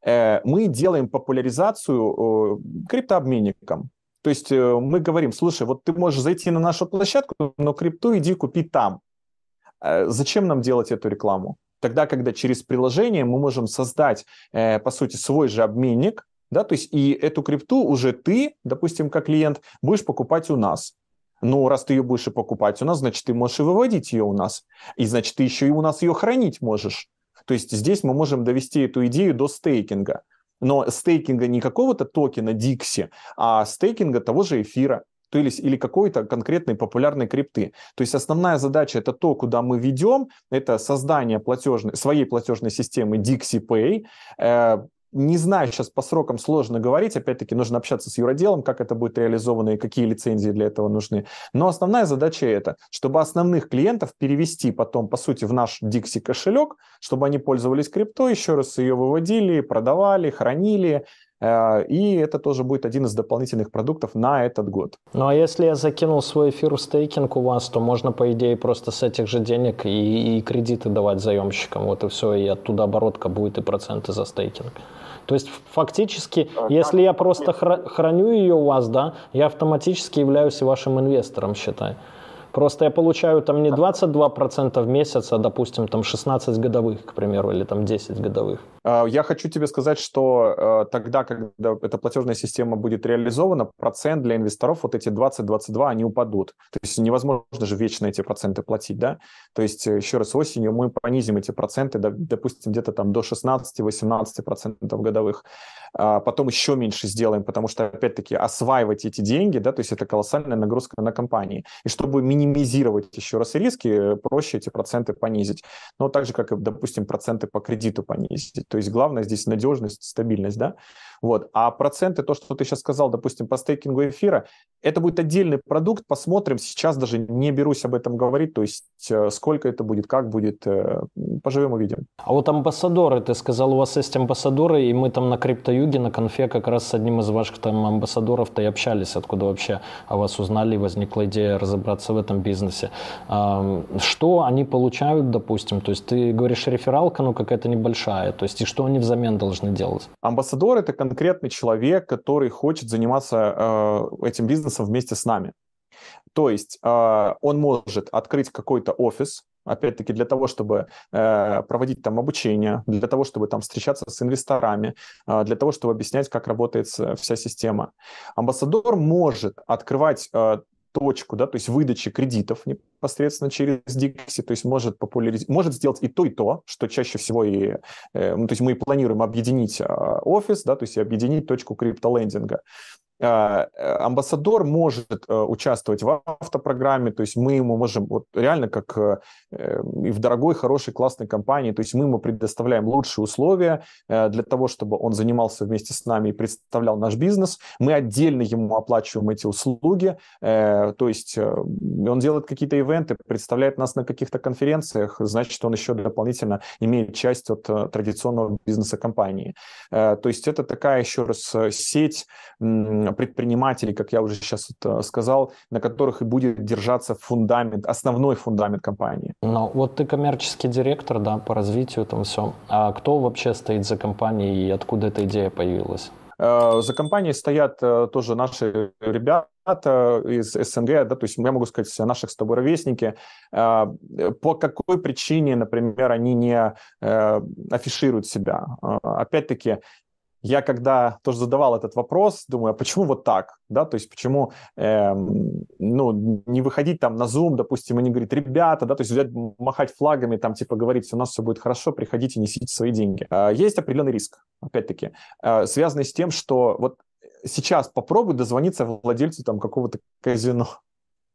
мы делаем популяризацию криптообменникам. То есть э, мы говорим, слушай, вот ты можешь зайти на нашу площадку, но крипту иди купи там. Э, зачем нам делать эту рекламу? Тогда, когда через приложение мы можем создать, э, по сути, свой же обменник, да, то есть и эту крипту уже ты, допустим, как клиент, будешь покупать у нас. Ну, раз ты ее будешь покупать у нас, значит, ты можешь и выводить ее у нас. И, значит, ты еще и у нас ее хранить можешь. То есть здесь мы можем довести эту идею до стейкинга. Но стейкинга не какого-то токена Dixie, а стейкинга того же эфира то есть, или какой-то конкретной популярной крипты. То есть основная задача это то, куда мы ведем, это создание платежной, своей платежной системы Dixie Pay, э, не знаю, сейчас по срокам сложно говорить, опять-таки нужно общаться с юроделом, как это будет реализовано и какие лицензии для этого нужны. Но основная задача это, чтобы основных клиентов перевести потом, по сути, в наш Dixie кошелек, чтобы они пользовались крипто, еще раз ее выводили, продавали, хранили, и это тоже будет один из дополнительных продуктов на этот год. Ну а если я закинул свой эфир в стейкинг у вас, то можно, по идее, просто с этих же денег и, и кредиты давать заемщикам. Вот и все, и оттуда оборотка будет и проценты за стейкинг. То есть фактически, а, если я просто храню ее у вас, да, я автоматически являюсь вашим инвестором, считай. Просто я получаю там не 22% в месяц, а, допустим, там 16 годовых, к примеру, или там 10 годовых. А, я хочу тебе сказать, что э, тогда, когда эта платежная система будет реализована, процент для инвесторов, вот эти 20-22, они упадут. То есть невозможно же вечно эти проценты платить, да? То есть, э, еще раз, осенью мы понизим эти проценты, допустим, где-то там до 16-18% годовых. А потом еще меньше сделаем, потому что, опять-таки, осваивать эти деньги, да, то есть это колоссальная нагрузка на компании. И чтобы минимизировать еще раз риски, проще эти проценты понизить. Но так же, как и, допустим, проценты по кредиту понизить. То есть главное здесь надежность, стабильность, да. Вот. А проценты, то, что ты сейчас сказал, допустим, по стейкингу эфира, это будет отдельный продукт, посмотрим. Сейчас даже не берусь об этом говорить, то есть э, сколько это будет, как будет, э, поживем увидим. А вот амбассадоры, ты сказал, у вас есть амбассадоры, и мы там на криптоюге, на конфе как раз с одним из ваших там амбассадоров-то и общались, откуда вообще о вас узнали, возникла идея разобраться в этом бизнесе. Что они получают, допустим? То есть ты говоришь рефералка, но какая-то небольшая, то есть и что они взамен должны делать? Амбассадор – это конкретный человек, который хочет заниматься э, этим бизнесом вместе с нами. То есть э, он может открыть какой-то офис, опять-таки для того, чтобы э, проводить там обучение, для того, чтобы там встречаться с инвесторами, э, для того, чтобы объяснять, как работает вся система. Амбассадор может открывать э, точку, да, то есть выдачи кредитов непосредственно через Dixie, то есть может популяризировать, может сделать и то, и то, что чаще всего и, э, ну, то есть мы планируем объединить э, офис, да, то есть объединить точку криптолендинга. А, э, амбассадор может э, участвовать в автопрограмме, то есть мы ему можем, вот реально как и в дорогой, хорошей, классной компании, то есть мы ему предоставляем лучшие условия для того, чтобы он занимался вместе с нами и представлял наш бизнес. Мы отдельно ему оплачиваем эти услуги, то есть он делает какие-то ивенты, представляет нас на каких-то конференциях, значит, он еще дополнительно имеет часть от традиционного бизнеса компании. То есть это такая еще раз сеть предпринимателей, как я уже сейчас сказал, на которых и будет держаться фундамент, основной фундамент компании. Ну, вот ты коммерческий директор, да, по развитию там все. А кто вообще стоит за компанией и откуда эта идея появилась? Э, за компанией стоят э, тоже наши ребята из СНГ, да, то есть я могу сказать, наших с тобой ровесники. Э, по какой причине, например, они не афишируют себя? Опять-таки, я когда тоже задавал этот вопрос, думаю, а почему вот так, да, то есть почему, э, ну, не выходить там на Zoom, допустим, и не говорить, ребята, да, то есть взять, махать флагами, там, типа, говорить, у нас все будет хорошо, приходите, несите свои деньги. Э, есть определенный риск, опять-таки, э, связанный с тем, что вот сейчас попробуй дозвониться владельцу там какого-то казино,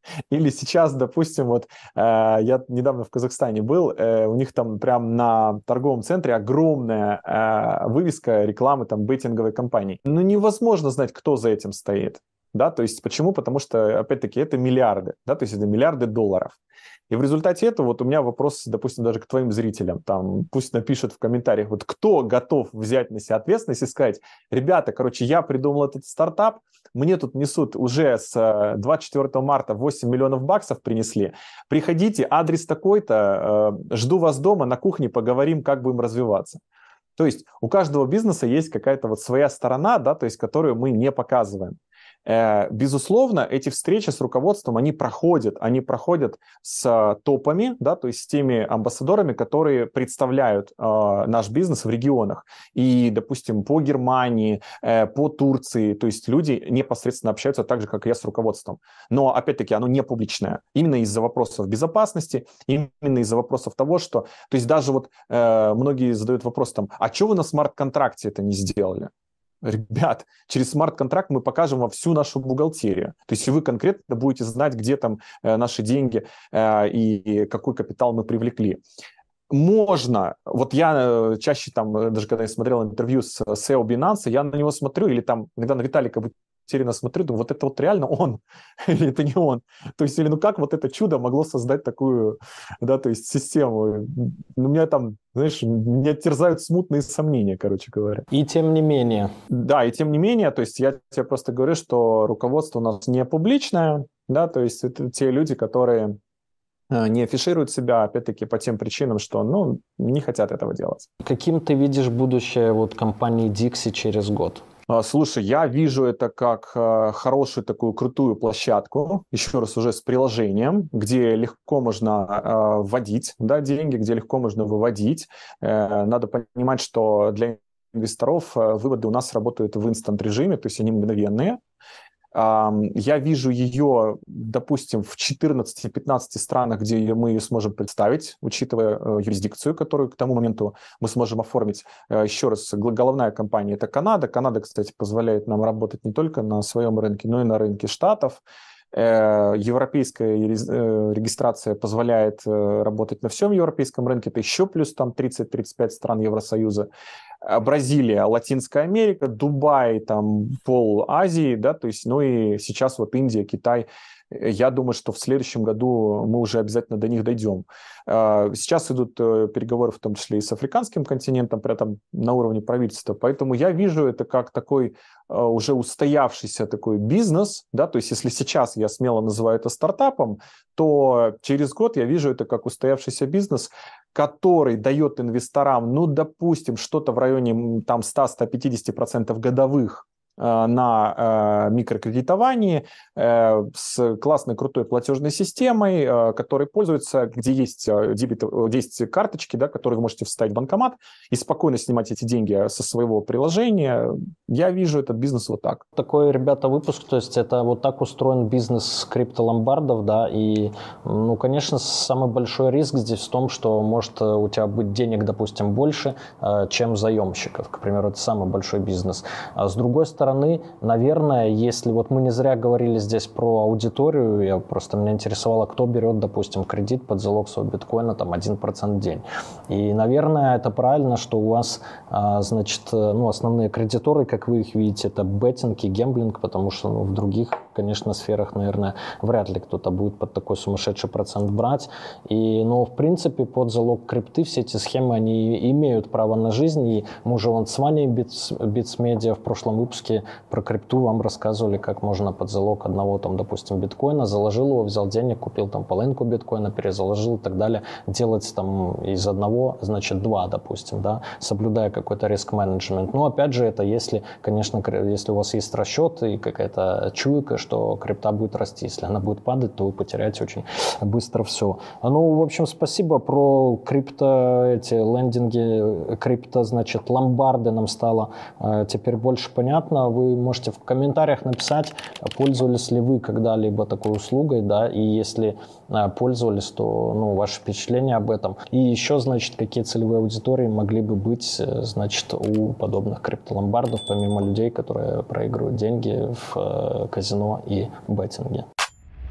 или сейчас, допустим, вот э, я недавно в Казахстане был, э, у них там прям на торговом центре огромная э, вывеска рекламы там бейтинговой компании. Ну невозможно знать, кто за этим стоит. Да, то есть почему? Потому что, опять-таки, это миллиарды, да, то есть это миллиарды долларов. И в результате этого вот у меня вопрос, допустим, даже к твоим зрителям, там, пусть напишут в комментариях, вот кто готов взять на себя ответственность и сказать, ребята, короче, я придумал этот стартап, мне тут несут уже с 24 э, марта 8 миллионов баксов принесли, приходите, адрес такой-то, э, жду вас дома, на кухне поговорим, как будем развиваться. То есть у каждого бизнеса есть какая-то вот своя сторона, да, то есть которую мы не показываем. Э, безусловно, эти встречи с руководством, они проходят, они проходят с топами, да, то есть с теми амбассадорами, которые представляют э, наш бизнес в регионах. И, допустим, по Германии, э, по Турции, то есть люди непосредственно общаются так же, как и я с руководством. Но, опять-таки, оно не публичное. Именно из-за вопросов безопасности, именно из-за вопросов того, что... То есть даже вот э, многие задают вопрос там, а что вы на смарт-контракте это не сделали? Ребят, через смарт-контракт мы покажем вам всю нашу бухгалтерию. То есть вы конкретно будете знать, где там э, наши деньги э, и какой капитал мы привлекли. Можно, вот я э, чаще там, даже когда я смотрел интервью с SEO Binance, я на него смотрю, или там иногда на Виталика Терина смотрю, думаю, вот это вот реально он, или это не он. То есть, или ну как вот это чудо могло создать такую, да, то есть систему. У меня там, знаешь, меня терзают смутные сомнения, короче говоря. И тем не менее. Да, и тем не менее, то есть я тебе просто говорю, что руководство у нас не публичное, да, то есть это те люди, которые э, не афишируют себя, опять-таки, по тем причинам, что, ну, не хотят этого делать. Каким ты видишь будущее вот компании Dixie через год? А, слушай, я вижу это как а, хорошую такую крутую площадку, еще раз уже с приложением, где легко можно а, вводить да, деньги, где легко можно выводить. Э, надо понимать, что для инвесторов выводы у нас работают в инстант режиме, то есть они мгновенные. Я вижу ее, допустим, в 14-15 странах, где мы ее сможем представить, учитывая э, юрисдикцию, которую к тому моменту мы сможем оформить. Э, Еще раз, головная компания – это Канада. Канада, кстати, позволяет нам работать не только на своем рынке, но и на рынке Штатов. Э, европейская регистрация позволяет работать на всем европейском рынке, это еще плюс там 30-35 стран Евросоюза. Э, Бразилия, Латинская Америка, Дубай, там пол Азии, да, то есть, ну и сейчас вот Индия, Китай. Э, я думаю, что в следующем году мы уже обязательно до них дойдем. Э, сейчас идут переговоры в том числе и с африканским континентом, при этом на уровне правительства. Поэтому я вижу это как такой уже устоявшийся такой бизнес, да, то есть если сейчас я смело называю это стартапом, то через год я вижу это как устоявшийся бизнес, который дает инвесторам, ну, допустим, что-то в районе там 100-150% годовых на э, микрокредитовании э, с классной крутой платежной системой, которой пользуются, где есть дебет, есть карточки, да, которые вы можете вставить в банкомат и спокойно снимать эти деньги со своего приложения. Я вижу этот бизнес вот так. Такой, ребята, выпуск, то есть это вот так устроен бизнес криптоломбардов, да, и, ну, конечно, самый большой риск здесь в том, что может у тебя быть денег, допустим, больше, чем заемщиков. К примеру, это самый большой бизнес. А с другой стороны, стороны, наверное, если вот мы не зря говорили здесь про аудиторию, я просто меня интересовало, кто берет, допустим, кредит под залог своего биткоина, там 1% в день. И, наверное, это правильно, что у вас, а, значит, ну, основные кредиторы, как вы их видите, это беттинг и гемблинг, потому что ну, в других, конечно, сферах, наверное, вряд ли кто-то будет под такой сумасшедший процент брать. И, но, в принципе, под залог крипты все эти схемы, они имеют право на жизнь. И мы уже вон с Ваней Bits, Bits Media в прошлом выпуске про крипту вам рассказывали, как можно под залог одного, там, допустим, биткоина, заложил его, взял денег, купил там половинку биткоина, перезаложил и так далее. Делать там из одного, значит, два, допустим, да, соблюдая какой-то риск-менеджмент. Но, опять же, это если, конечно, если у вас есть расчет и какая-то чуйка, что крипта будет расти. Если она будет падать, то вы потеряете очень быстро все. Ну, в общем, спасибо про крипто, эти лендинги, крипто, значит, ломбарды нам стало э, теперь больше понятно вы можете в комментариях написать, пользовались ли вы когда-либо такой услугой, да, и если а, пользовались, то, ну, ваши впечатления об этом. И еще, значит, какие целевые аудитории могли бы быть, э, значит, у подобных криптоломбардов, помимо людей, которые проигрывают деньги в э, казино и беттинге.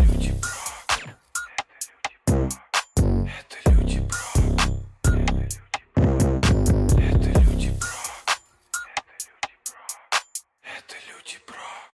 Ключ.